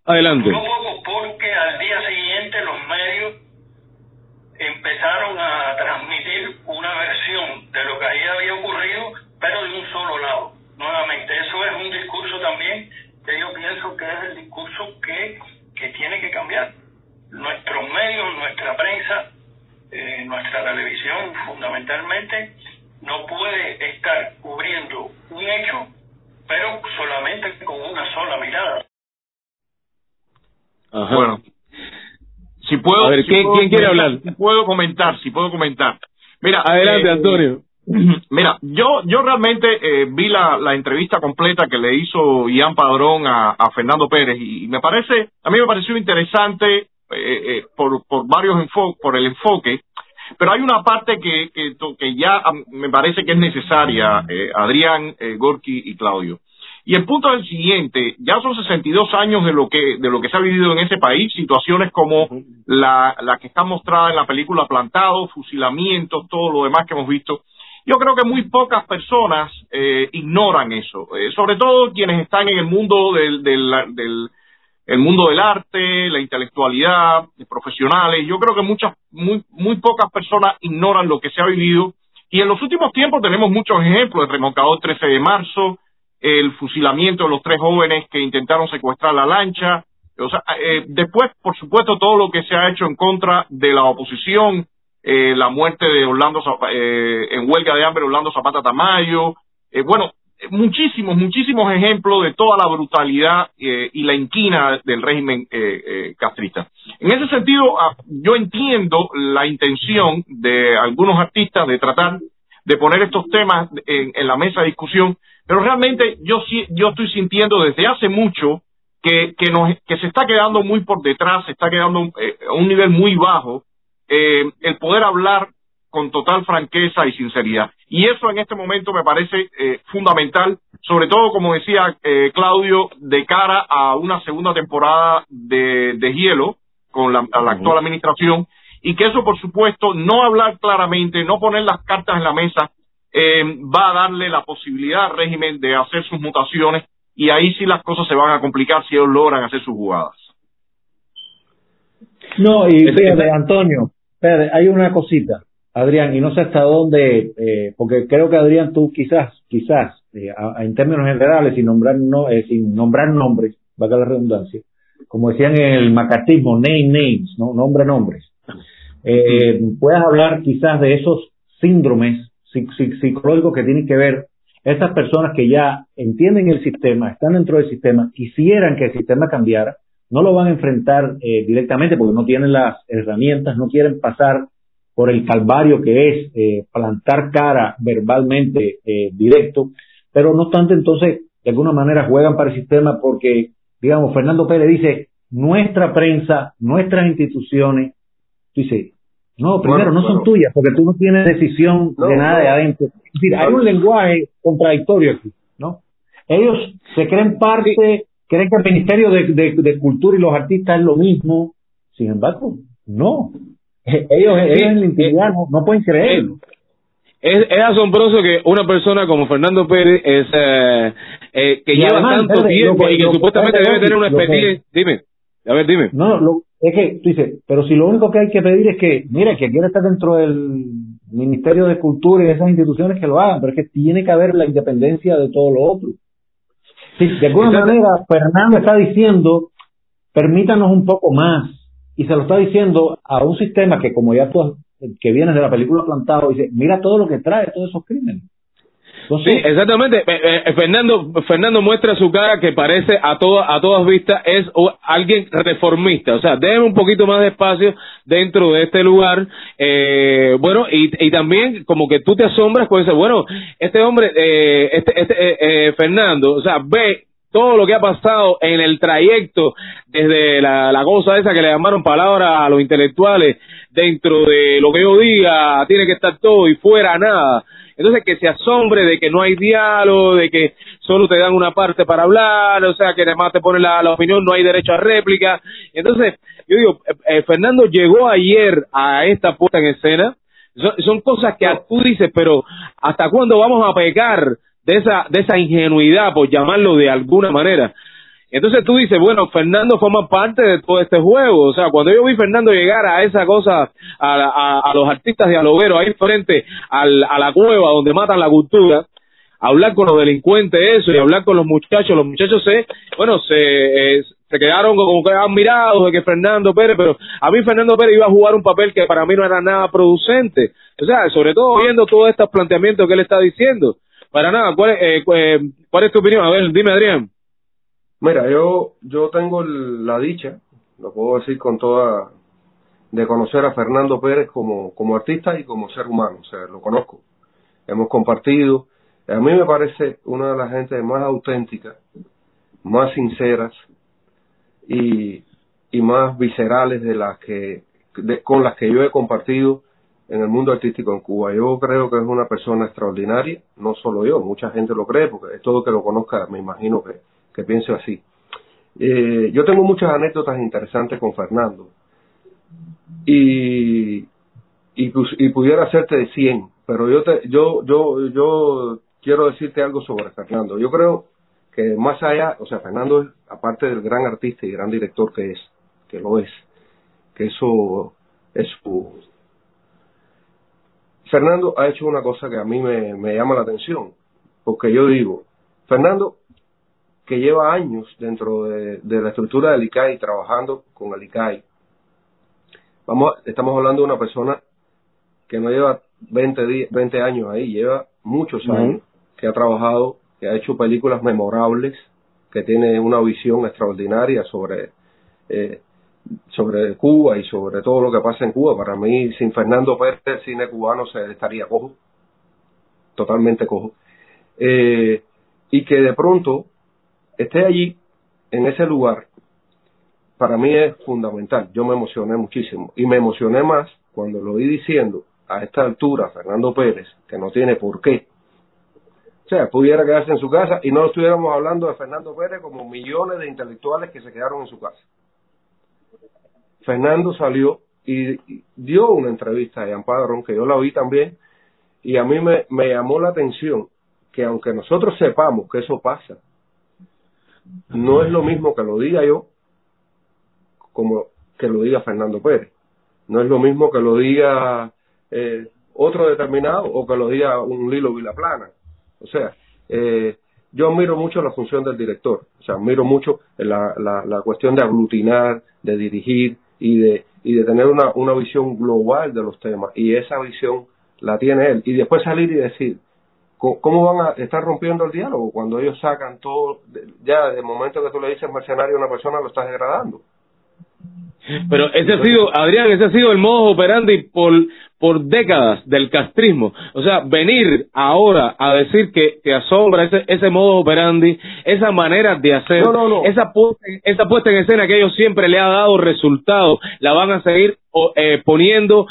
Adelante. No poco porque al día siguiente los medios empezaron a transmitir una versión de lo que ahí había ocurrido, pero de un solo lado. Nuevamente, eso es un discurso también que yo pienso que es el discurso que, que tiene que cambiar. Nuestros medios, nuestra prensa, eh, nuestra televisión fundamentalmente, no puede estar cubriendo un hecho, pero solamente con una sola mirada. Ajá. Bueno, si puedo. A ver, si ¿quién- puedo quién quiere comentar, hablar? Si puedo comentar, si puedo comentar. Mira, Adelante, eh, Antonio. Mira, yo yo realmente eh, vi la, la entrevista completa que le hizo Ian Padrón a, a Fernando Pérez y, me parece, a mí me pareció interesante eh, eh, por, por varios enfo- por el enfoque, pero hay una parte que, que, que ya am, me parece que es necesaria, eh, Adrián, eh, Gorky y Claudio. Y el punto es el siguiente, ya son 62 años de lo que de lo que se ha vivido en ese país, situaciones como la, la que está mostrada en la película Plantado, fusilamientos, todo lo demás que hemos visto. Yo creo que muy pocas personas eh, ignoran eso, eh, sobre todo quienes están en el mundo del, del, del el mundo del arte, la intelectualidad, profesionales. Yo creo que muchas, muy, muy pocas personas ignoran lo que se ha vivido. Y en los últimos tiempos tenemos muchos ejemplos, el remolcador 13 de marzo, el fusilamiento de los tres jóvenes que intentaron secuestrar la lancha. O sea, eh, después, por supuesto, todo lo que se ha hecho en contra de la oposición, eh, la muerte de Orlando, Zapa- eh, en huelga de hambre, Orlando Zapata Tamayo. Eh, bueno, muchísimos, muchísimos ejemplos de toda la brutalidad eh, y la inquina del régimen eh, eh, castrista. En ese sentido, ah, yo entiendo la intención de algunos artistas de tratar de poner estos temas en, en la mesa de discusión, pero realmente yo yo estoy sintiendo desde hace mucho que, que, nos, que se está quedando muy por detrás, se está quedando a un nivel muy bajo eh, el poder hablar con total franqueza y sinceridad. Y eso en este momento me parece eh, fundamental, sobre todo, como decía eh, Claudio, de cara a una segunda temporada de, de Hielo con la, a la actual administración, y que eso, por supuesto, no hablar claramente, no poner las cartas en la mesa, eh, va a darle la posibilidad al régimen de hacer sus mutaciones, y ahí sí las cosas se van a complicar si ellos logran hacer sus jugadas. No, y fíjate, Antonio, espérate, hay una cosita, Adrián, y no sé hasta dónde, eh, porque creo que Adrián, tú quizás, quizás, eh, a- a- en términos generales, sin nombrar, no, eh, sin nombrar nombres, valga la redundancia, como decían en el macartismo, name names, ¿no? nombre nombres. Eh, puedas hablar quizás de esos síndromes psic- psic- psicológicos que tienen que ver estas personas que ya entienden el sistema, están dentro del sistema, quisieran que el sistema cambiara, no lo van a enfrentar eh, directamente porque no tienen las herramientas, no quieren pasar por el calvario que es eh, plantar cara verbalmente eh, directo, pero no obstante entonces de alguna manera juegan para el sistema porque, digamos, Fernando Pérez dice, nuestra prensa, nuestras instituciones, tú dices, no, primero Bueno, no son bueno. tuyas porque tú no tienes decisión No, de nada no. de adentro. Es decir, hay un lenguaje contradictorio aquí, ¿no? Ellos se creen parte, creen que el Ministerio de, de- de Cultura y los artistas es lo mismo, sin embargo, no. Ellos, ellos en la intimidad no, no pueden creerlo. Es, es asombroso que una persona como Fernando Pérez es eh, eh, que Y lleva además, tanto tiempo que- y que lo supuestamente debe tener una expertise. Dime, a ver, dime. No, lo, es que tú dices, pero si lo único que hay que pedir es que, mira, que quiere estar dentro del Ministerio de Cultura y de esas instituciones que lo hagan, pero es que tiene que haber la independencia de todo lo otro. Sí, de alguna manera, Fernando está diciendo, permítanos un poco más, y se lo está diciendo a un sistema que, como ya tú, que vienes de la película Plantado, dice, mira todo lo que trae, todos esos crímenes. Sí, exactamente. Eh, eh, Fernando Fernando muestra su cara que parece a todas a todas vistas es alguien reformista. O sea, déjenme un poquito más de espacio dentro de este lugar. Eh, bueno, y, y también como que tú te asombras con ese, bueno, este hombre, eh, este, este eh, eh, Fernando, o sea, ve todo lo que ha pasado en el trayecto desde la, la cosa esa que le llamaron palabras a los intelectuales dentro de lo que yo diga tiene que estar todo y fuera nada entonces que se asombre de que no hay diálogo de que solo te dan una parte para hablar o sea que además te ponen la, opinión no hay derecho a réplica. Entonces yo digo eh, eh, Fernando llegó ayer a esta puesta en escena. Son, cosas que tú dices pero hasta cuándo vamos a pecar de esa de esa ingenuidad por llamarlo de alguna manera entonces tú dices, bueno, Fernando forma parte de todo este juego. O sea, cuando yo vi Fernando llegar a esa cosa, a, a, a los artistas dialogueros ahí frente al, a la cueva donde matan la cultura, hablar con los delincuentes eso y hablar con los muchachos, los muchachos se, bueno, se, eh, se quedaron como que admirados de que Fernando Pérez, pero a mí Fernando Pérez iba a jugar un papel que para mí no era nada producente. O sea, sobre todo viendo todos estos planteamientos que él está diciendo. Para nada, ¿cuál eh, eh, ¿cuál es tu opinión? A ver, dime Adrián. Mira, yo, yo tengo la dicha, lo puedo decir con toda, de conocer a Fernando Pérez como, como artista y como ser humano, o sea, lo conozco. Hemos compartido, a mí me parece una de las gentes más auténticas, más sinceras y, y más viscerales de las que, de- con las que yo he compartido en el mundo artístico en Cuba. Yo creo que es una persona extraordinaria, no solo yo, mucha gente lo cree, porque es todo que lo conozca, me imagino que, que piense así. Eh, yo tengo muchas anécdotas interesantes con Fernando y, y pudiera hacerte de 100, pero yo, te, yo, yo, yo quiero decirte algo sobre Fernando. Yo creo que más allá, o sea, Fernando es, aparte del gran artista y gran director que es, que lo es, que eso es su... Fernando ha hecho una cosa que a mí me, me llama la atención, porque yo digo, Fernando, que lleva años dentro de, de la estructura del ICAI, trabajando con el ICAI, vamos, estamos hablando de una persona que no lleva 20, di- 20 años ahí, lleva muchos años, que ha trabajado, que ha hecho películas memorables, que tiene una visión extraordinaria sobre, eh, sobre Cuba y sobre todo lo que pasa en Cuba. Para mí, sin Fernando Pérez, el cine cubano se estaría cojo, totalmente cojo. Eh, y que de pronto esté allí, en ese lugar, para mí es fundamental. Yo me emocioné muchísimo. Y me emocioné más cuando lo vi diciendo a esta altura Fernando Pérez, que no tiene por qué. O sea, pudiera quedarse en su casa y no estuviéramos hablando de Fernando Pérez como millones de intelectuales que se quedaron en su casa. Fernando salió y dio una entrevista a Jean Padrón, que yo la vi también, y a mí me llamó la atención que aunque nosotros sepamos que eso pasa, no es lo mismo que lo diga yo como que lo diga Fernando Pérez. No es lo mismo que lo diga eh, otro determinado o que lo diga un Lilo Vilaplana. O sea, eh, yo admiro mucho la función del director, o sea, admiro mucho la, la, la cuestión de aglutinar, de dirigir y de, y de tener una, una visión global de los temas, y esa visión la tiene él, y después salir y decir, ¿cómo- ¿cómo van a estar rompiendo el diálogo cuando ellos sacan todo, ya de momento que tú le dices mercenario a una persona lo estás degradando? Pero ese ha sido, Adrián, ese ha sido el modo operandi por, por décadas del castrismo. O sea, venir ahora a decir que, que asombra ese, ese modo operandi, esa manera de hacer, No, no, no. Esa, puesta, esa puesta en escena que ellos siempre le ha dado resultados, la van a seguir eh, poniendo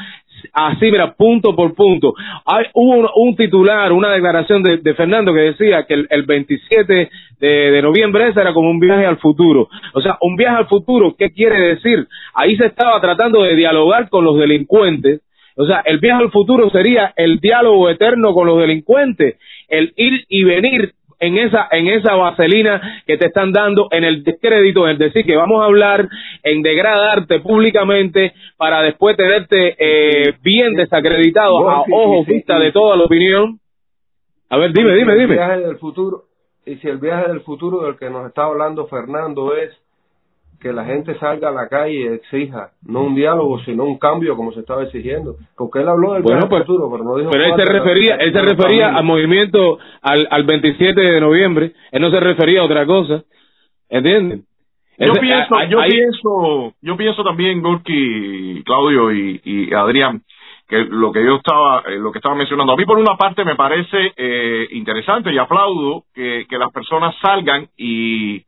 así, mira, punto por punto. Hay, hubo un, titular, una declaración de, Fernando que decía que el, el 27 de, de noviembre ese era como un viaje al futuro. O sea, un viaje al futuro, ¿qué quiere decir? Ahí se estaba tratando de dialogar con los delincuentes. O sea, el viaje al futuro sería el diálogo eterno con los delincuentes, el ir y venir en esa en esa vaselina que te están dando en el descrédito, en decir que vamos a hablar, en degradarte públicamente para después tenerte eh, bien desacreditado a sí, vista de toda la opinión. A ver, dime, dime, el dime. viaje del futuro y si el viaje del futuro del que nos está hablando Fernando es que la gente salga a la calle y exija no un diálogo sino un cambio como se estaba exigiendo porque él habló del Bueno, pues, futuro pero no dijo Pero él se refería, él se refería al movimiento al, al 27 de noviembre, él no se refería a otra cosa, ¿entienden? Yo Ese- pienso, yo ahí- pienso, yo pienso también, Gorky, Claudio y, y Adrián, que lo que yo estaba, eh, lo que estaba mencionando, a mí por una parte me parece eh, interesante y aplaudo que, que las personas salgan y,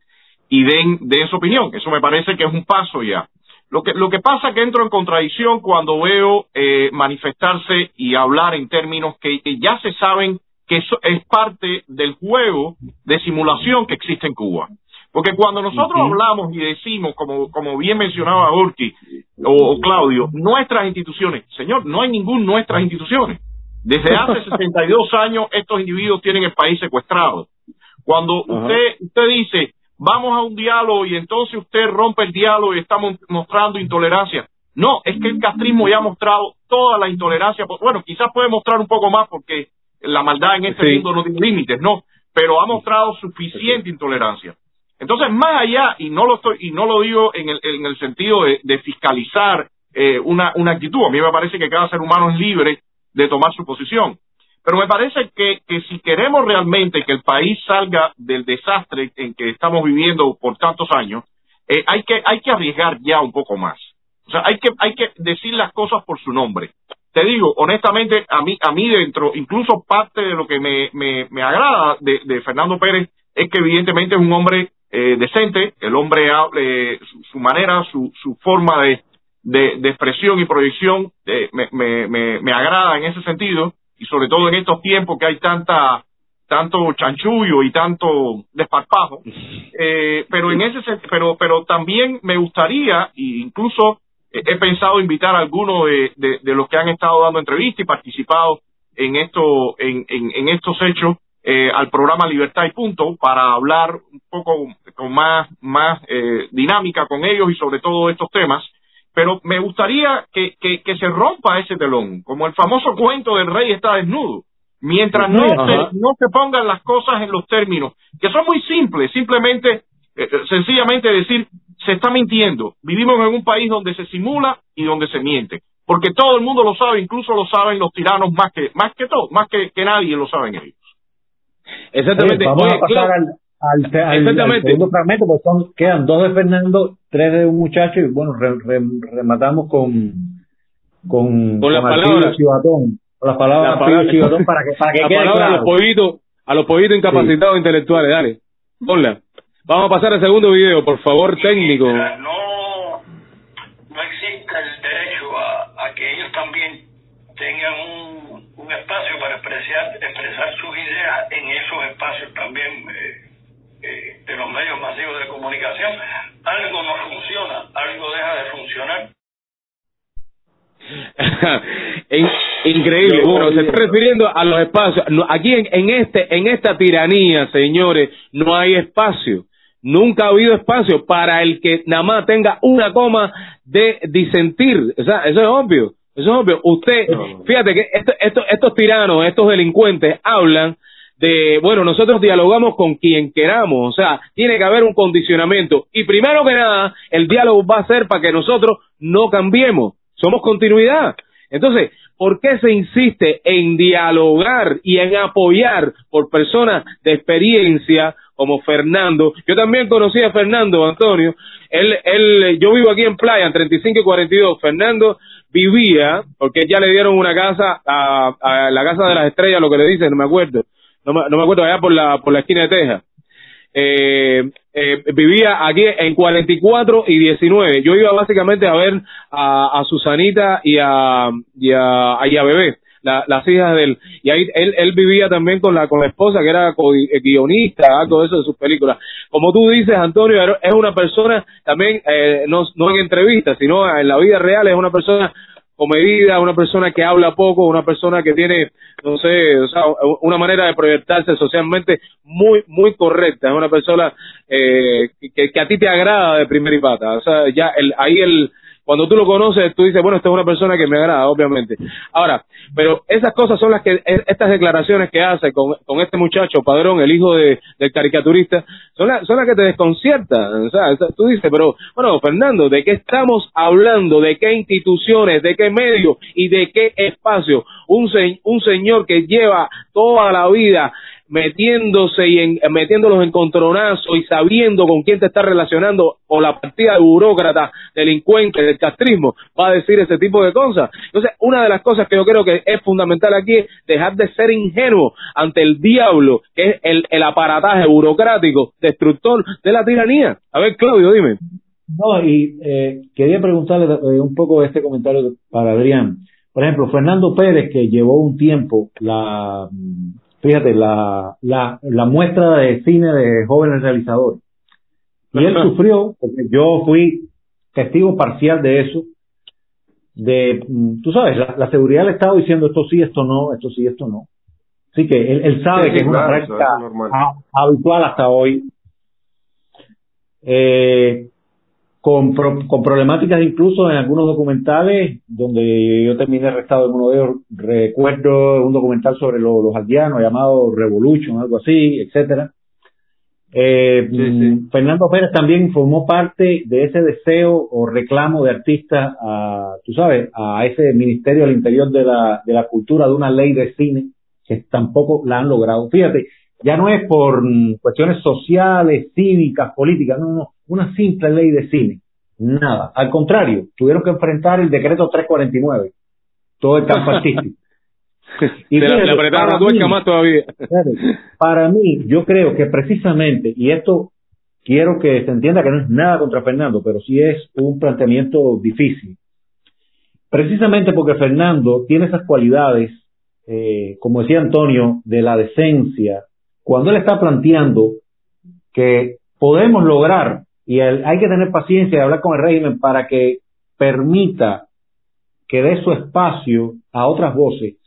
y den, den su opinión. Eso me parece que es un paso ya. Lo que, lo que pasa es que entro en contradicción cuando veo eh, manifestarse y hablar en términos que, que ya se saben que eso es parte del juego de simulación que existe en Cuba. Porque cuando nosotros hablamos y decimos, como, como bien mencionaba Urki o, o Claudio, nuestras instituciones, señor, no hay ningún nuestras instituciones. Desde hace 62 años estos individuos tienen el país secuestrado. Cuando usted, usted dice, vamos a un diálogo y entonces usted rompe el diálogo y está mo- mostrando intolerancia. No, es que el castrismo ya ha mostrado toda la intolerancia. Bueno, quizás puede mostrar un poco más porque la maldad en este Sí. mundo no tiene límites, no, pero ha mostrado suficiente intolerancia. Entonces, más allá, y no lo estoy, y no lo digo en el, en el sentido de, de fiscalizar eh, una, una actitud, a mí me parece que cada ser humano es libre de tomar su posición. Pero me parece que, que si queremos realmente que el país salga del desastre en que estamos viviendo por tantos años, eh, hay que hay que arriesgar ya un poco más. O sea, hay que hay que decir las cosas por su nombre. Te digo, honestamente, a mí a mí dentro, incluso parte de lo que me me, me agrada de, Fernando Pérez es que evidentemente es un hombre eh, decente, el hombre eh, su, su manera, su, su forma de, de, de expresión y proyección eh, me, me, me, me agrada en ese sentido y sobre todo en estos tiempos que hay tanta tanto chanchullo y tanto desparpajo eh, pero en ese pero pero también me gustaría e incluso he pensado invitar a algunos de, de, de los que han estado dando entrevistas y participado en esto en, en, en estos hechos eh, al programa Libertad y Punto para hablar un poco con más más eh, dinámica con ellos y sobre todo estos temas pero me gustaría que, que, que se rompa ese telón, como el famoso cuento del rey está desnudo. Mientras no se, no se pongan las cosas en los términos, que son muy simples, simplemente, eh, eh, sencillamente decir, se está mintiendo. Vivimos en un país donde se simula y donde se miente. Porque todo el mundo lo sabe, incluso lo saben los tiranos más que, más que todo, más que, que nadie lo saben ellos. Exactamente. Oye, vamos Oye, a pasar al, al, al- al Exactamente. segundo fragmento, son, quedan dos de Fernando, tres de un muchacho, y bueno, re- re- rematamos con con, Con las palabras. Chivatón, con las palabras La de Alfredo palabra- Chivatón para que, para que la quede palabra a los pollitos, a los pollitos incapacitados intelectuales, dale. Ponla. Vamos a pasar al segundo video, por favor, técnico. No, no existe el derecho a, a que ellos también tengan un, un espacio para expresar, expresar sus ideas en esos espacios también eh, eh, de los medios masivos de comunicación. Algo no funciona, algo deja de funcionar. In- increíble. Bueno, se está refiriendo a los espacios. No, aquí en, en este, en esta tiranía, señores, no hay espacio. Nunca ha habido espacio para el que nada más tenga una coma de disentir. O sea, eso es obvio. Eso es obvio. Usted, fíjate que esto- esto- estos tiranos, estos delincuentes hablan de, bueno, nosotros dialogamos con quien queramos, o sea, tiene que haber un condicionamiento. Y primero que nada, el diálogo va a ser para que nosotros no cambiemos, somos continuidad. Entonces, ¿por qué se insiste en dialogar y en apoyar por personas de experiencia como Fernando? Yo también conocí a Fernando, Antonio. Él, él, yo vivo aquí en Playa, en 35 y 42. Fernando vivía, porque ya le dieron una casa, a, a la casa de las estrellas, lo que le dicen, no me acuerdo no me, no me acuerdo, allá por la, por la esquina de Texas. Eh, eh, vivía aquí en 44 y 19. Yo iba básicamente a ver a, a Susanita y a, y a, y a Bebé, la, las hijas de él. Y ahí él, él vivía también con la, con la esposa que era co- guionista, algo de eso de sus películas. Como tú dices, Antonio, es una persona también, eh, no, no en entrevistas, sino en la vida real, es una persona comedida, una persona que habla poco, una persona que tiene, no sé, o sea, una manera de proyectarse socialmente muy, muy correcta. Es una persona eh, que, que a ti te agrada de primera y pata. O sea, ya el, ahí el, cuando tú lo conoces, tú dices, bueno, esta es una persona que me agrada, obviamente. Ahora, pero esas cosas son las que, es- estas declaraciones que hace con, con este muchacho, Padrón, el hijo de, del caricaturista, son, las son las que te desconciertan. O sea, tú dices, pero, bueno, Fernando, ¿de qué estamos hablando? ¿De qué instituciones? ¿De qué medios? ¿Y de qué espacio? Un, se- un señor que lleva toda la vida metiéndose y en, metiendo los encontronazos y sabiendo con quién te está relacionando o la partida de burócrata, delincuente, del castrismo, va a decir ese tipo de cosas. Entonces, una de las cosas que yo creo que es fundamental aquí es dejar de ser ingenuo ante el diablo, que es el, el aparataje burocrático, destructor de la tiranía. A ver, Claudio, dime. No, y eh, quería preguntarle eh, un poco este comentario para Adrián. Por ejemplo, Fernando Pérez, que llevó un tiempo la, fíjate, la, la, la muestra de cine de jóvenes realizadores. Y él sufrió, porque yo fui testigo parcial de eso, de, mm, tú sabes, la, la seguridad del Estado diciendo esto sí, esto no, esto sí, esto no. Así que él, él sabe Sí, que es una claro, práctica es habitual hasta hoy. Eh, con, pro- con problemáticas incluso en algunos documentales donde yo terminé arrestado en uno de ellos. Recuerdo un documental sobre lo- los aldeanos llamado Revolution algo así etcétera. Eh, Sí, sí. mm, Fernando Pérez también formó parte de ese deseo o reclamo de artistas a tú sabes a ese ministerio del interior de la, de la cultura de una ley de cine que tampoco la han logrado. Fíjate ya no es por mm, cuestiones sociales, cívicas, políticas, no, no, una simple ley de cine. Nada. Al contrario, tuvieron que enfrentar el decreto 349, todo el campo artístico. Y Te la, fíjate, le apretaron para la tuerca mí- más todavía. Fíjate, Para mí, yo creo que precisamente, y esto quiero que se entienda que no es nada contra Fernando, pero sí es un planteamiento difícil. Precisamente porque Fernando tiene esas cualidades, eh, como decía Antonio, de la decencia, cuando él está planteando que podemos lograr, y el- hay que tener paciencia de hablar con el régimen para que permita que dé su espacio a otras voces,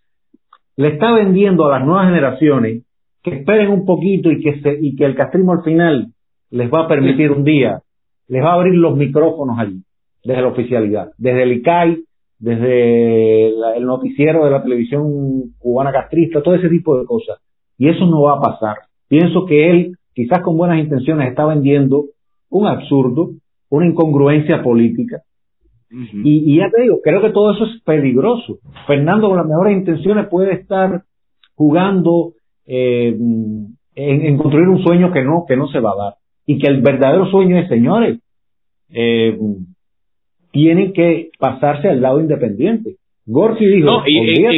le está vendiendo a las nuevas generaciones que esperen un poquito y que, se, y que el castrismo al final les va a permitir un día, les va a abrir los micrófonos allí, desde la oficialidad, desde el ICAI, desde la- el noticiero de la televisión cubana castrista, todo ese tipo de cosas. Y eso no va a pasar. Pienso que él, quizás con buenas intenciones, está vendiendo un absurdo, una incongruencia política, y, y ya te digo, creo que todo eso es peligroso. Fernando, con las mejores intenciones, puede estar jugando eh, en, en construir un sueño que no, que no se va a dar. Y que el verdadero sueño es, señores, eh, tienen que pasarse al lado independiente. Gorsi dijo, No, y- y- "Olvídate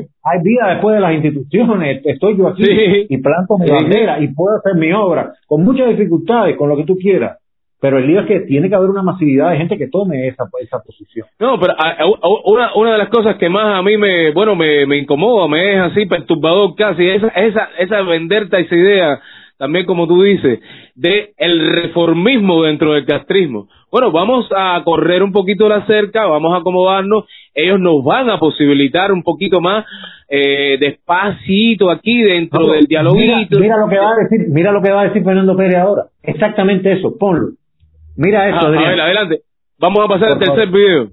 y. hay vida después de las instituciones, estoy yo aquí Sí. y planto mi Sí. bandera y puedo hacer mi obra, con muchas dificultades, con lo que tú quieras. Pero el lío es que tiene que haber una masividad de gente que tome esa, esa posición. No, pero a- a- una, una de las cosas que más a mí me, bueno, me, me incomoda, me es así perturbador casi, esa, esa, esa venderte esa idea, también como tú dices, de el reformismo dentro del castrismo. Bueno, vamos a correr un poquito la cerca, vamos a acomodarnos, ellos nos van a posibilitar un poquito más eh, despacito aquí dentro del mira, dialoguito. mira lo que va a decir, mira lo que va a decir Fernando Pérez ahora. Exactamente eso, ponlo. Mira esto, Ah, a Adrián. ver, adelante. Vamos a pasar al Por tercer video.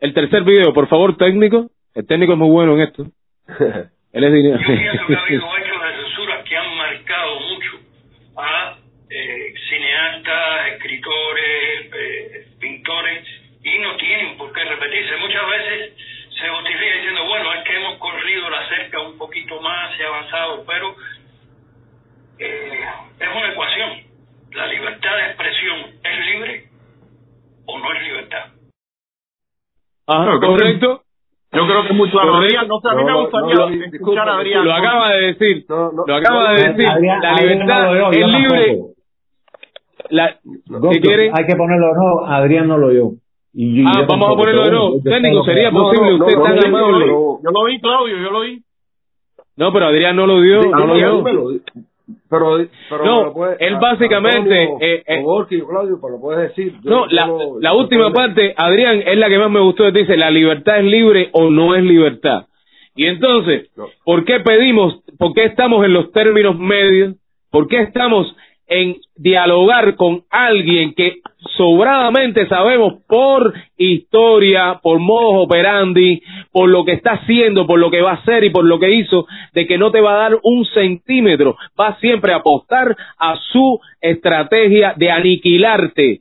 El tercer video, por favor, técnico. El técnico es muy bueno en esto. Él es dinero. Yo pienso que ha habido hechos de censura que han marcado mucho a eh, cineastas, escritores, eh, pintores, y no tienen por qué repetirse. Muchas veces se justifica diciendo, bueno, es que hemos corrido la cerca un poquito más, se ha avanzado, pero eh, es una ecuación. La libertad de expresión es libre o no es libertad. Ah, Claro, correcto. Yo creo que. Correcto. Adrián, no sé, a mí No, me no, gustaría no, escuchar a Adrián. Lo acaba de decir. No, no, lo acaba no, de decir. Adrián- la no libertad es libre. La, Doctor, ¿Qué quiere? Hay que ponerlo de nuevo. Adrián no lo oyó. Y yo- Ah, yo vamos a ponerlo de pero nuevo. Técnico, sería No, posible no, usted no, tan no, amable. no, Yo lo vi, Claudio, yo lo vi. No, pero Adrián no lo dio. Sí, no lo dio. Pero, pero No, puede- él a- básicamente, Antonio, eh, eh, Gorky, Claudio, pero lo puedes decir. Yo- No, yo la, la última parte, Adrián, es la que más me gustó. Dice, la libertad es libre o no es libertad. Y entonces, No. ¿por qué pedimos, por qué estamos en los términos medios? ¿Por qué estamos en dialogar con alguien que sobradamente sabemos por historia, por modus operandi, por lo que está haciendo, por lo que va a hacer y por lo que hizo, de que no te va a dar un centímetro, va siempre a apostar a su estrategia de aniquilarte.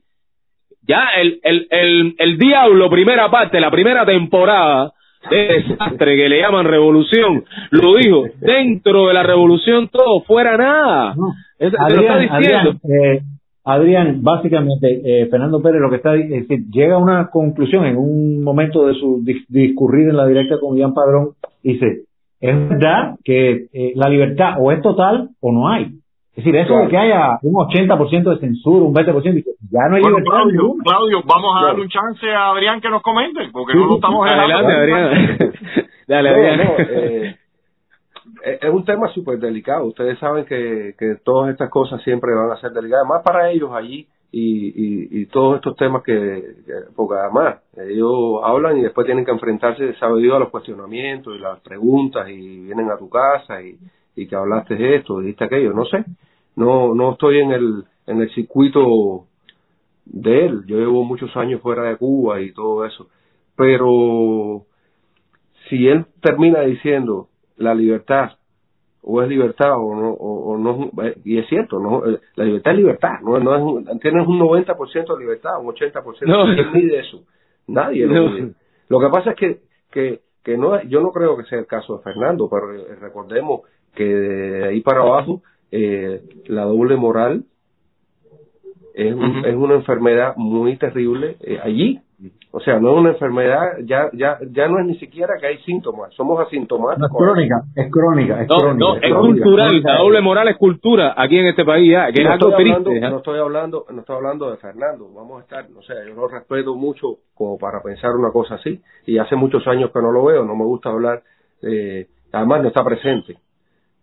Ya el, el, el, el diablo, primera parte, la primera temporada de desastre que le llaman revolución, lo dijo, dentro de la revolución todo, fuera nada. No. Está Adrián. Adrián, eh, Adrián, básicamente, eh, Fernando Pérez lo que está es decir, llega a una conclusión en un momento de su dis- discurrir en la directa con Ian Padrón, dice, es verdad que eh, la libertad o es total o no hay. Es decir, eso Claro. de que haya un 80% de censura, un 20%, dice, ya no hay Bueno, libertad Claudio. Claudio, vamos a Claro. darle un chance a Adrián que nos comente, porque Sí, no lo sí, estamos Adelante. Adrián. Dale, No, Adrián. no, eh, es un tema súper delicado. Ustedes saben que, que todas estas cosas siempre van a ser delicadas, más para ellos allí y, y, y todos estos temas que, que- porque además ellos hablan y después tienen que enfrentarse, sabe Dios, a los cuestionamientos y las preguntas y vienen a tu casa y, y que hablaste de esto, dijiste aquello, no sé. No, no estoy en el, en el circuito de él. Yo llevo muchos años fuera de Cuba y todo eso. Pero si él termina diciendo la libertad o es libertad o no o, o no eh, y es cierto no eh, la libertad es libertad no, no es tienes un 90% de libertad un 80% No. ¿quién mide eso? nadie lo No. mide lo que pasa es que que que no yo no creo que sea el caso de Fernando pero eh, recordemos que de ahí para abajo eh, la doble moral es, un- es una enfermedad muy terrible eh, allí. O sea, no es una enfermedad, ya, ya, ya no es ni siquiera que hay síntomas, somos No, es asintomáticos. crónica, es crónica, es No, crónica. no, es crónica, cultural, crónica. la doble moral es cultura aquí en este país ya, que es no algo estoy hablando, triste. ¿eh? no estoy hablando, no estoy hablando de Fernando, vamos a estar, no sé, yo lo respeto mucho como para pensar una cosa así, y hace muchos años que no lo veo, no me gusta hablar, eh, además no está presente,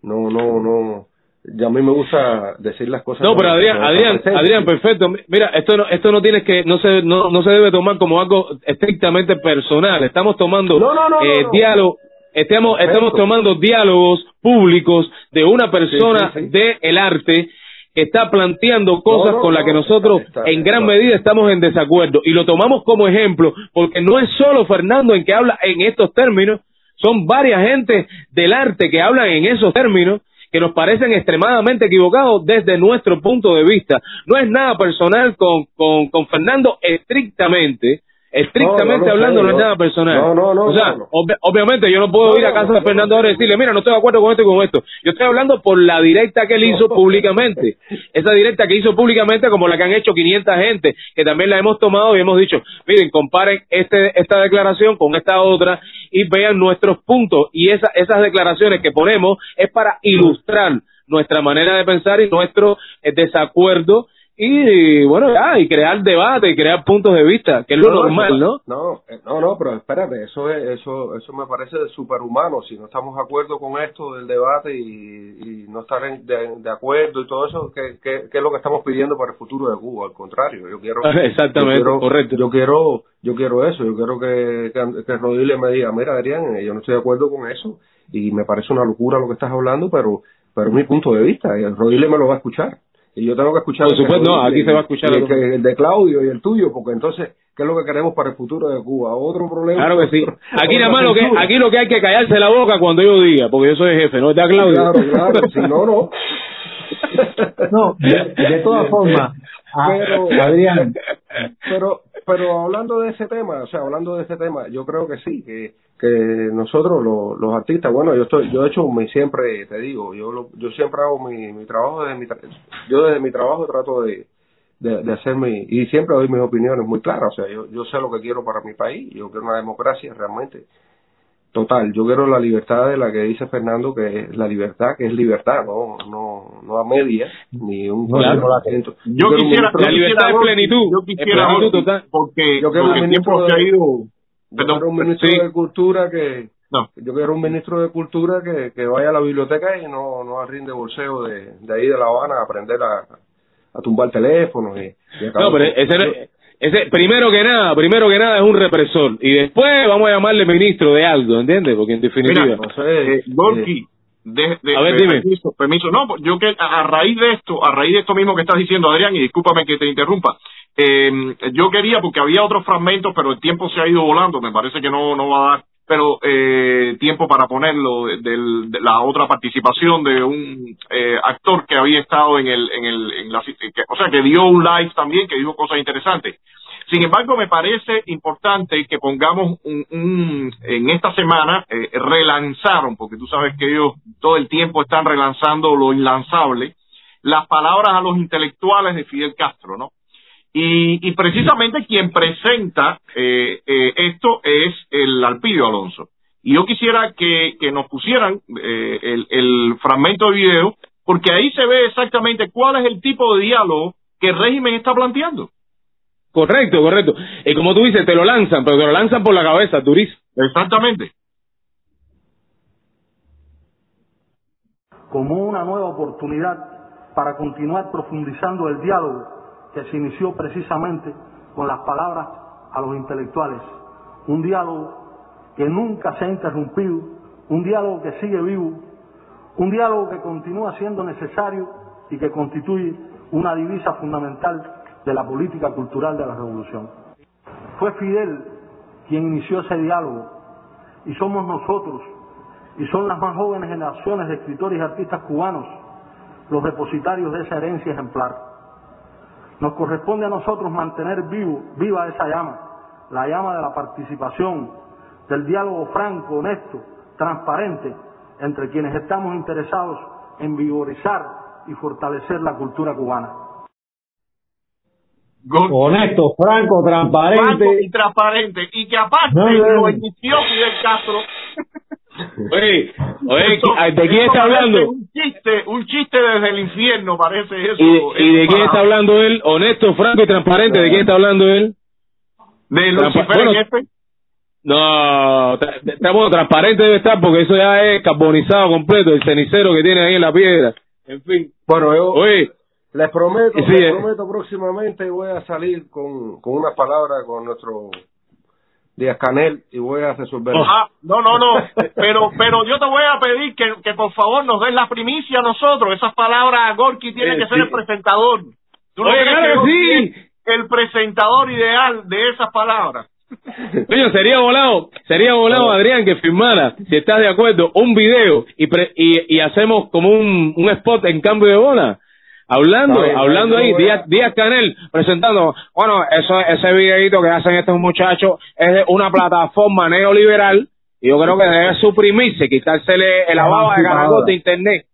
no, no, no, y a mí me gusta decir las cosas. No, pero Adrián, Adrián, Adrián, perfecto. Mira, esto no, esto no tienes que, no se, no, no se debe tomar como algo estrictamente personal. Estamos tomando No, no, no, eh, diálogo, estamos, Perfecto. estamos tomando diálogos públicos de una persona Sí, sí, sí. de el arte que está planteando cosas con las que nosotros está- está- en gran está- medida estamos en desacuerdo y lo tomamos como ejemplo porque no es solo Fernando en que habla en estos términos, son varias gente del arte que hablan en esos términos que nos parecen extremadamente equivocados desde nuestro punto de vista. No es nada personal con, con, Fernando estrictamente, estrictamente No, no lo hablando no es nada personal. No, no, no, O sea, obviamente yo no puedo ir a casa de Fernando ahora y decirle, mira, no estoy de acuerdo con esto y con esto. Yo estoy hablando por la directa que él hizo públicamente. Esa directa que hizo públicamente como la que han hecho 500 gente, que también la hemos tomado y hemos dicho, miren, comparen este, esta declaración con esta otra y vean nuestros puntos. Y esa, esas declaraciones que ponemos es para ilustrar nuestra manera de pensar y nuestro eh, desacuerdo y, bueno, ya, y crear debate y crear puntos de vista, que es lo No, no, normal, ¿no? No, eh, no, no, pero espérate, eso es, eso, eso me parece superhumano. Si no estamos de acuerdo con esto del debate y, y no estar en- de, de acuerdo y todo eso, ¿qué, qué, qué es lo que estamos pidiendo para el futuro de Cuba? Al contrario, yo quiero, Exactamente, yo quiero, correcto. Yo quiero, yo quiero eso, yo quiero que, que, que Rodríguez me diga, mira Adrián, eh, yo no estoy de acuerdo con eso y me parece una locura lo que estás hablando, pero, pero es mi punto de vista, y el Rodríguez me lo va a escuchar. Y yo tengo que escuchar Por el de supuesto, no, aquí se va a escuchar el el, el de Claudio y el tuyo, porque entonces qué es lo que queremos para el futuro de Cuba. Otro problema. Claro que sí. Aquí nada más lo que, aquí lo que hay que callarse la boca cuando yo diga, porque yo soy el jefe, ¿no? ¿Está Claudio? Claro, claro, si no, no. No, de, de todas formas, Adrián, pero pero hablando de ese tema o sea hablando de ese tema yo creo que sí que que nosotros los, los artistas bueno yo estoy yo he hecho mi siempre te digo yo lo- yo siempre hago mi, mi trabajo desde mi tra- yo desde mi trabajo trato de, de de hacer mi y siempre doy mis opiniones muy claras o sea yo yo sé lo que quiero para mi país yo quiero una democracia realmente total yo quiero la libertad de la que dice Fernando que es la libertad que es libertad no no no a media ni un claro. Yo un quisiera, La libertad yo plenitud, Yo quisiera, plenitud total. porque, Yo quiero porque un el tiempo ministro se ha de- ido. Yo Perdón, quiero un ministro sí. de cultura que No. yo quiero un ministro de cultura que, que vaya a la biblioteca y no no rinde bolseo de, de ahí de La Habana a aprender a, a tumbar teléfonos y, y No, pero ese, ese, primero que nada, primero que nada es un represor. Y después vamos a llamarle ministro de algo, ¿entiendes? Porque en definitiva. Mira, Eh, Gorky, de, de- A ver, de- dime. permiso, permiso. No, yo que a, a raíz de esto, a raíz de esto mismo que estás diciendo, Adrián, y discúlpame que te interrumpa, eh, yo quería, porque había otros fragmentos, pero el tiempo se ha ido volando, me parece que no, no va a dar pero eh, tiempo para ponerlo de, del- de la otra participación de un eh, actor que había estado en el en el en la que- o sea que dio un live también que dijo cosas interesantes sin embargo, me parece importante que pongamos un, un- en esta semana, eh, relanzaron, porque tú sabes que ellos todo el tiempo están relanzando lo inlanzable, las palabras a los intelectuales de Fidel Castro, ¿no? Y, y precisamente quien presenta eh, eh, esto es el Alpidio Alonso. Y yo quisiera que, que nos pusieran eh, el, el fragmento de video, porque ahí se ve exactamente cuál es el tipo de diálogo que el régimen está planteando. Correcto, correcto. Y como tú dices, te lo lanzan, pero te lo lanzan por la cabeza, durísimo. Exactamente. como una nueva oportunidad para continuar profundizando el diálogo que se inició precisamente con las palabras a los intelectuales. Un diálogo que nunca se ha interrumpido, un diálogo que sigue vivo, un diálogo que continúa siendo necesario y que constituye una divisa fundamental de la política cultural de la revolución. Fue Fidel quien inició ese diálogo y somos nosotros y son las más jóvenes generaciones de escritores y artistas cubanos los depositarios de esa herencia ejemplar. Nos corresponde a nosotros mantener vivo, viva esa llama, la llama de la participación, del diálogo franco, honesto, transparente entre quienes estamos interesados en vigorizar y fortalecer la cultura cubana. Honesto, franco, franco transparente. y transparente. Y que aparte No, no, lo no. inició Fidel Castro. Oye, oye, ¿de quién está hablando? Un chiste, un chiste desde el infierno parece eso. ¿Y, y de quién está hablando él? Honesto, franco y transparente, ¿de quién está hablando él? De Lucifer bueno, en jefe. No, tra- tra- bueno, transparente debe estar porque eso ya es carbonizado completo, el cenicero que tiene ahí en la piedra. En fin. Bueno, yo Oye, les prometo, Sí, les eh. prometo próximamente voy a salir con, con unas palabras con nuestro Díaz Canel y voy a resolver. Ah, no, no, no. Pero, pero yo te voy a pedir que, que por favor nos des la primicia a nosotros. Esas palabras, Gorky tiene Eh, que ser el presentador. ¿Tú no Oye, crees claro que sí. el presentador ideal de esas palabras? coño, sería volado, sería volado, Adrián, que firmara, si estás de acuerdo, un video y, pre- y, y hacemos como un, un spot en cambio de bola. Hablando, bien, hablando ahí, Díaz, Díaz Canel presentando, bueno, eso, ese videito que hacen estos muchachos es de una plataforma neoliberal y yo creo que debe suprimirse, quitársele el lavado de caracol de internet.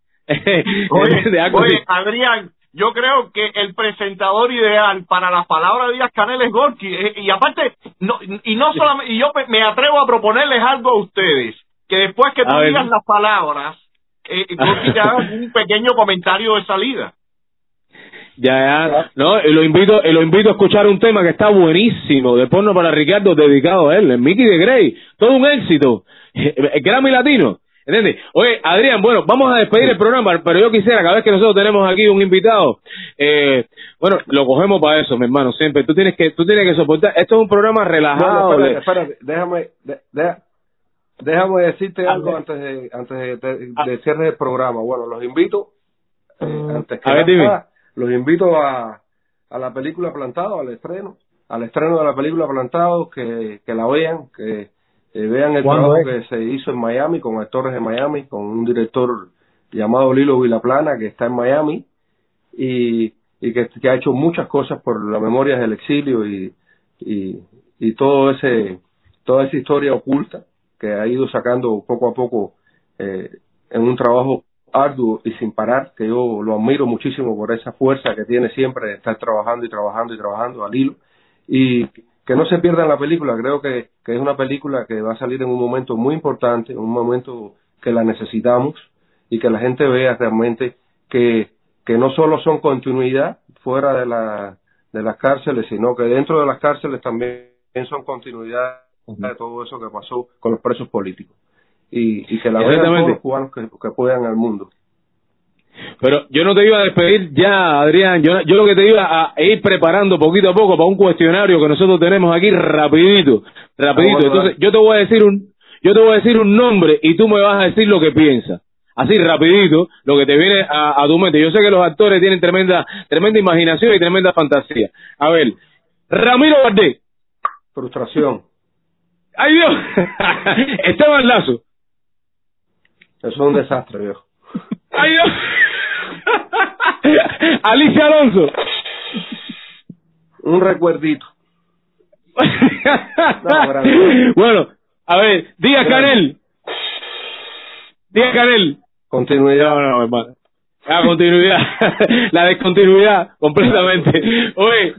Oye, De. Adrián, yo creo que el presentador ideal para las palabras de Díaz Canel es Gorky. Eh, Y aparte, no, y no solamente, y yo me- atrevo a proponerles algo a ustedes, que después que tú digas las palabras, eh, Gorky te haga un pequeño comentario de salida. Ya, ya. No, y lo invito, y lo invito a escuchar un tema que está buenísimo de porno para Ricardo dedicado a él, el Mickey de Grey. Todo un éxito. El Grammy Latino. ¿Entiendes? Oye, Adrián, bueno, vamos a despedir el programa, pero yo quisiera, cada vez que nosotros tenemos aquí un invitado, eh, bueno, lo cogemos para eso, mi hermano, siempre. Tú tienes que, tú tienes que soportar. Esto es un programa relajado. Le- espérate, espérate, déjame, de- déjame decirte A algo ver. antes de, antes de, de- de cierre del programa. Bueno, los invito, eh, antes que A ver, nada, dime. Los invito a, a la película Plantado, al estreno, al estreno de la película Plantado, que, que la vean, que eh, vean el ¿Cuándo trabajo es? que se hizo en Miami con actores de Miami, con un director llamado Lilo Vilaplana que está en Miami y, y que, que ha hecho muchas cosas por la memoria del exilio y, y, y todo ese toda esa historia oculta que ha ido sacando poco a poco eh, en un trabajo arduo y sin parar, que yo lo admiro muchísimo por esa fuerza que tiene siempre de estar trabajando y trabajando y trabajando al hilo y que no se pierda en la película, creo que, que es una película que va a salir en un momento muy importante, en un momento que la necesitamos y que la gente vea realmente que, que no solo son continuidad fuera de, la, de las cárceles, sino que dentro de las cárceles también son continuidad de todo eso que pasó con los presos políticos. Y, y que la vean todos Exactamente. los cubanos que, que puedan al mundo. Pero yo no te iba a despedir ya, Adrián. Yo, yo lo que te iba a ir preparando poquito a poco para un cuestionario que nosotros tenemos aquí rapidito, rapidito. Entonces, yo te voy a decir un, yo te voy a decir un nombre y tú me vas a decir lo que piensas. Así rapidito, lo que te viene a, a tu mente. Yo sé que los actores tienen tremenda, tremenda imaginación y tremenda fantasía. A ver, Ramiro Valdés. Frustración. ¡Ay Dios! Esteban Lazo. Eso es un desastre, viejo. ¡Ay Dios! Alicia Alonso. Un recuerdito. bueno, a ver, Díaz Canel. Díaz Canel. Continuidad. No, no, hermano. La continuidad, la descontinuidad, completamente. Oye,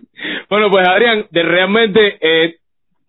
bueno, pues Adrián, de realmente, eh,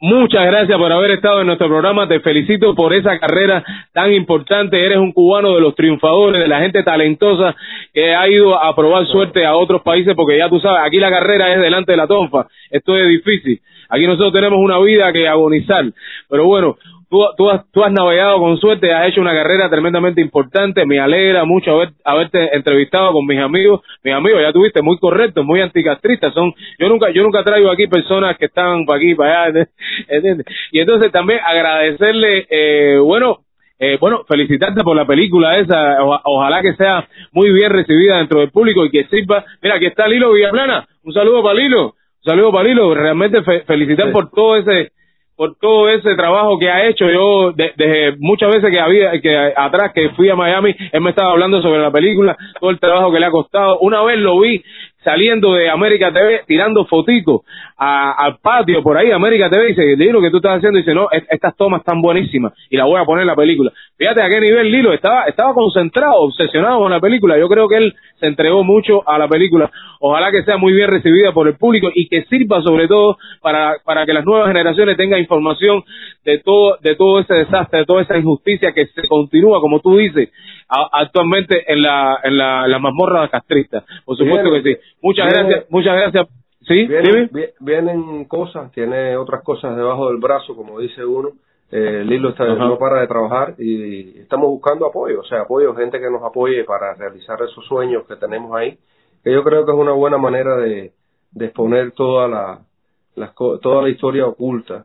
muchas gracias por haber estado en nuestro programa. Te felicito por esa carrera tan importante. Eres un cubano de los triunfadores, de la gente talentosa que ha ido a probar suerte a otros países, porque ya tú sabes, aquí la carrera es delante de la tonfa. Esto es difícil. Aquí nosotros tenemos una vida que agonizar. Pero bueno, tú, tú, has, tú has navegado con suerte, has hecho una carrera tremendamente importante. Me alegra mucho haber, haberte entrevistado con mis amigos. Mis amigos, ya tuviste, muy correctos, muy anticastristas. Son, yo nunca, yo nunca traigo aquí personas que están para aquí, para allá, ¿entiendes? Y entonces también agradecerle, eh, bueno, eh, bueno, felicitarte por la película esa, o- ojalá que sea muy bien recibida dentro del público y que sirva. Mira, aquí está Lilo Villaplana, un saludo para Lilo, un saludo para Lilo, realmente fe- felicitar Sí. por todo ese por todo ese trabajo que ha hecho yo de- desde muchas veces que había que atrás que fui a Miami él me estaba hablando sobre la película todo el trabajo que le ha costado. Una vez lo vi saliendo de América TV tirando foticos al patio por ahí América TV dice Lilo que tú estás haciendo dice no es- estas tomas están buenísimas y la voy a poner en la película fíjate a qué nivel Lilo estaba estaba concentrado obsesionado con la película. Yo creo que él se entregó mucho a la película. Ojalá que sea muy bien recibida por el público y que sirva sobre todo para para que las nuevas generaciones tengan información de todo de todo ese desastre de toda esa injusticia que se continúa como tú dices a- actualmente en la en la, la mazmorra castrista. Por supuesto que sí. Muchas gracias muchas gracias. Sí Vienen, vi- vienen cosas, tiene otras cosas debajo del brazo, como dice uno. Eh, Lilo está, Ajá. no para de trabajar y estamos buscando apoyo, o sea, apoyo, gente que nos apoye para realizar esos sueños que tenemos ahí, que yo creo que es una buena manera de, de exponer toda la, las co- toda la historia oculta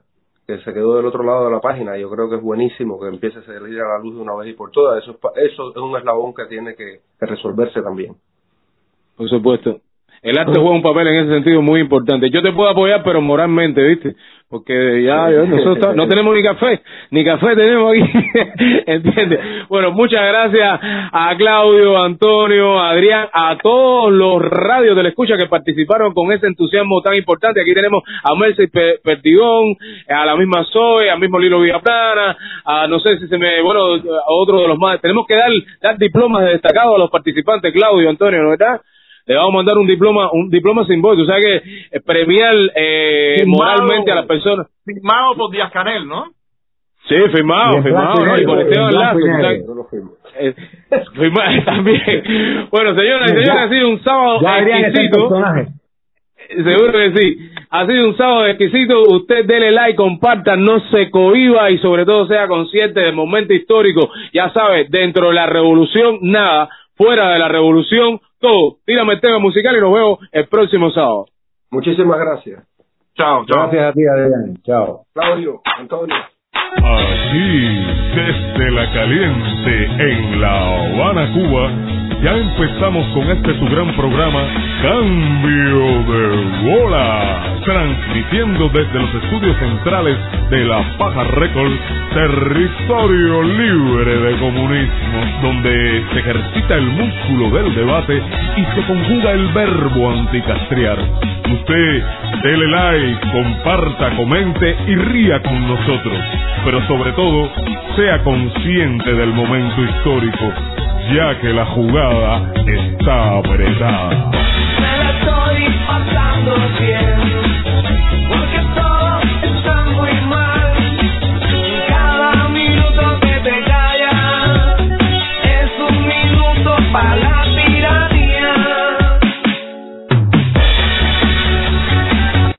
que se quedó del otro lado de la página. Yo creo que es buenísimo que empiece a salir a la luz de una vez y por todas. Eso, eso es un eslabón que tiene que, que resolverse también. Por supuesto. El arte juega un papel en ese sentido muy importante. Yo te puedo apoyar, pero moralmente, ¿viste? Porque ya yo- nosotros no tenemos ni café, ni café tenemos aquí, ¿entiendes? Bueno, muchas gracias a Claudio, Antonio, Adrián, a todos los radios de la escucha que participaron con ese entusiasmo tan importante. Aquí tenemos a Mercy Pe- Perdigón, a la misma Zoe, al mismo Lilo Villaplana, a no sé si se me, bueno, a otro de los más. Tenemos que dar, dar diplomas de destacado a los participantes, Claudio, Antonio, ¿no verdad? Le vamos a mandar un diploma un diploma simbólico, o sea que eh, premiar eh, moralmente a las personas. Firmado por Díaz Canel, ¿no? Sí, firmado, firmado, ¿no? Y por Esteban Lazo, firmo. eh, firmado también. Bueno, señoras y señores, ha sido un sábado exquisito. personaje. Seguro que sí. Ha sido un sábado exquisito. Usted dele like, comparta, no se cohiba y sobre todo sea consciente del momento histórico. Ya sabe, dentro de la revolución, nada. Fuera de la revolución, todo. Tírame el tema musical y nos vemos el próximo sábado. Muchísimas gracias. Chao, chao. Gracias a ti, Adrián. Chao. Claudio, Antonio. Aquí, desde la caliente, en La Habana, Cuba, ya empezamos con este su gran programa, Cambio de Bola, transmitiendo desde los estudios centrales de La Paja Records, territorio libre de comunismo, donde se ejercita el músculo del debate y se conjuga el verbo anticastriar. Usted, dele like, comparta, comente y ría con nosotros, pero sobre todo, sea consciente del momento histórico, ya que la jugada está abredada. Me la estoy pasando bien, porque todos están muy mal. Y Cada minuto que te calla es un minuto para.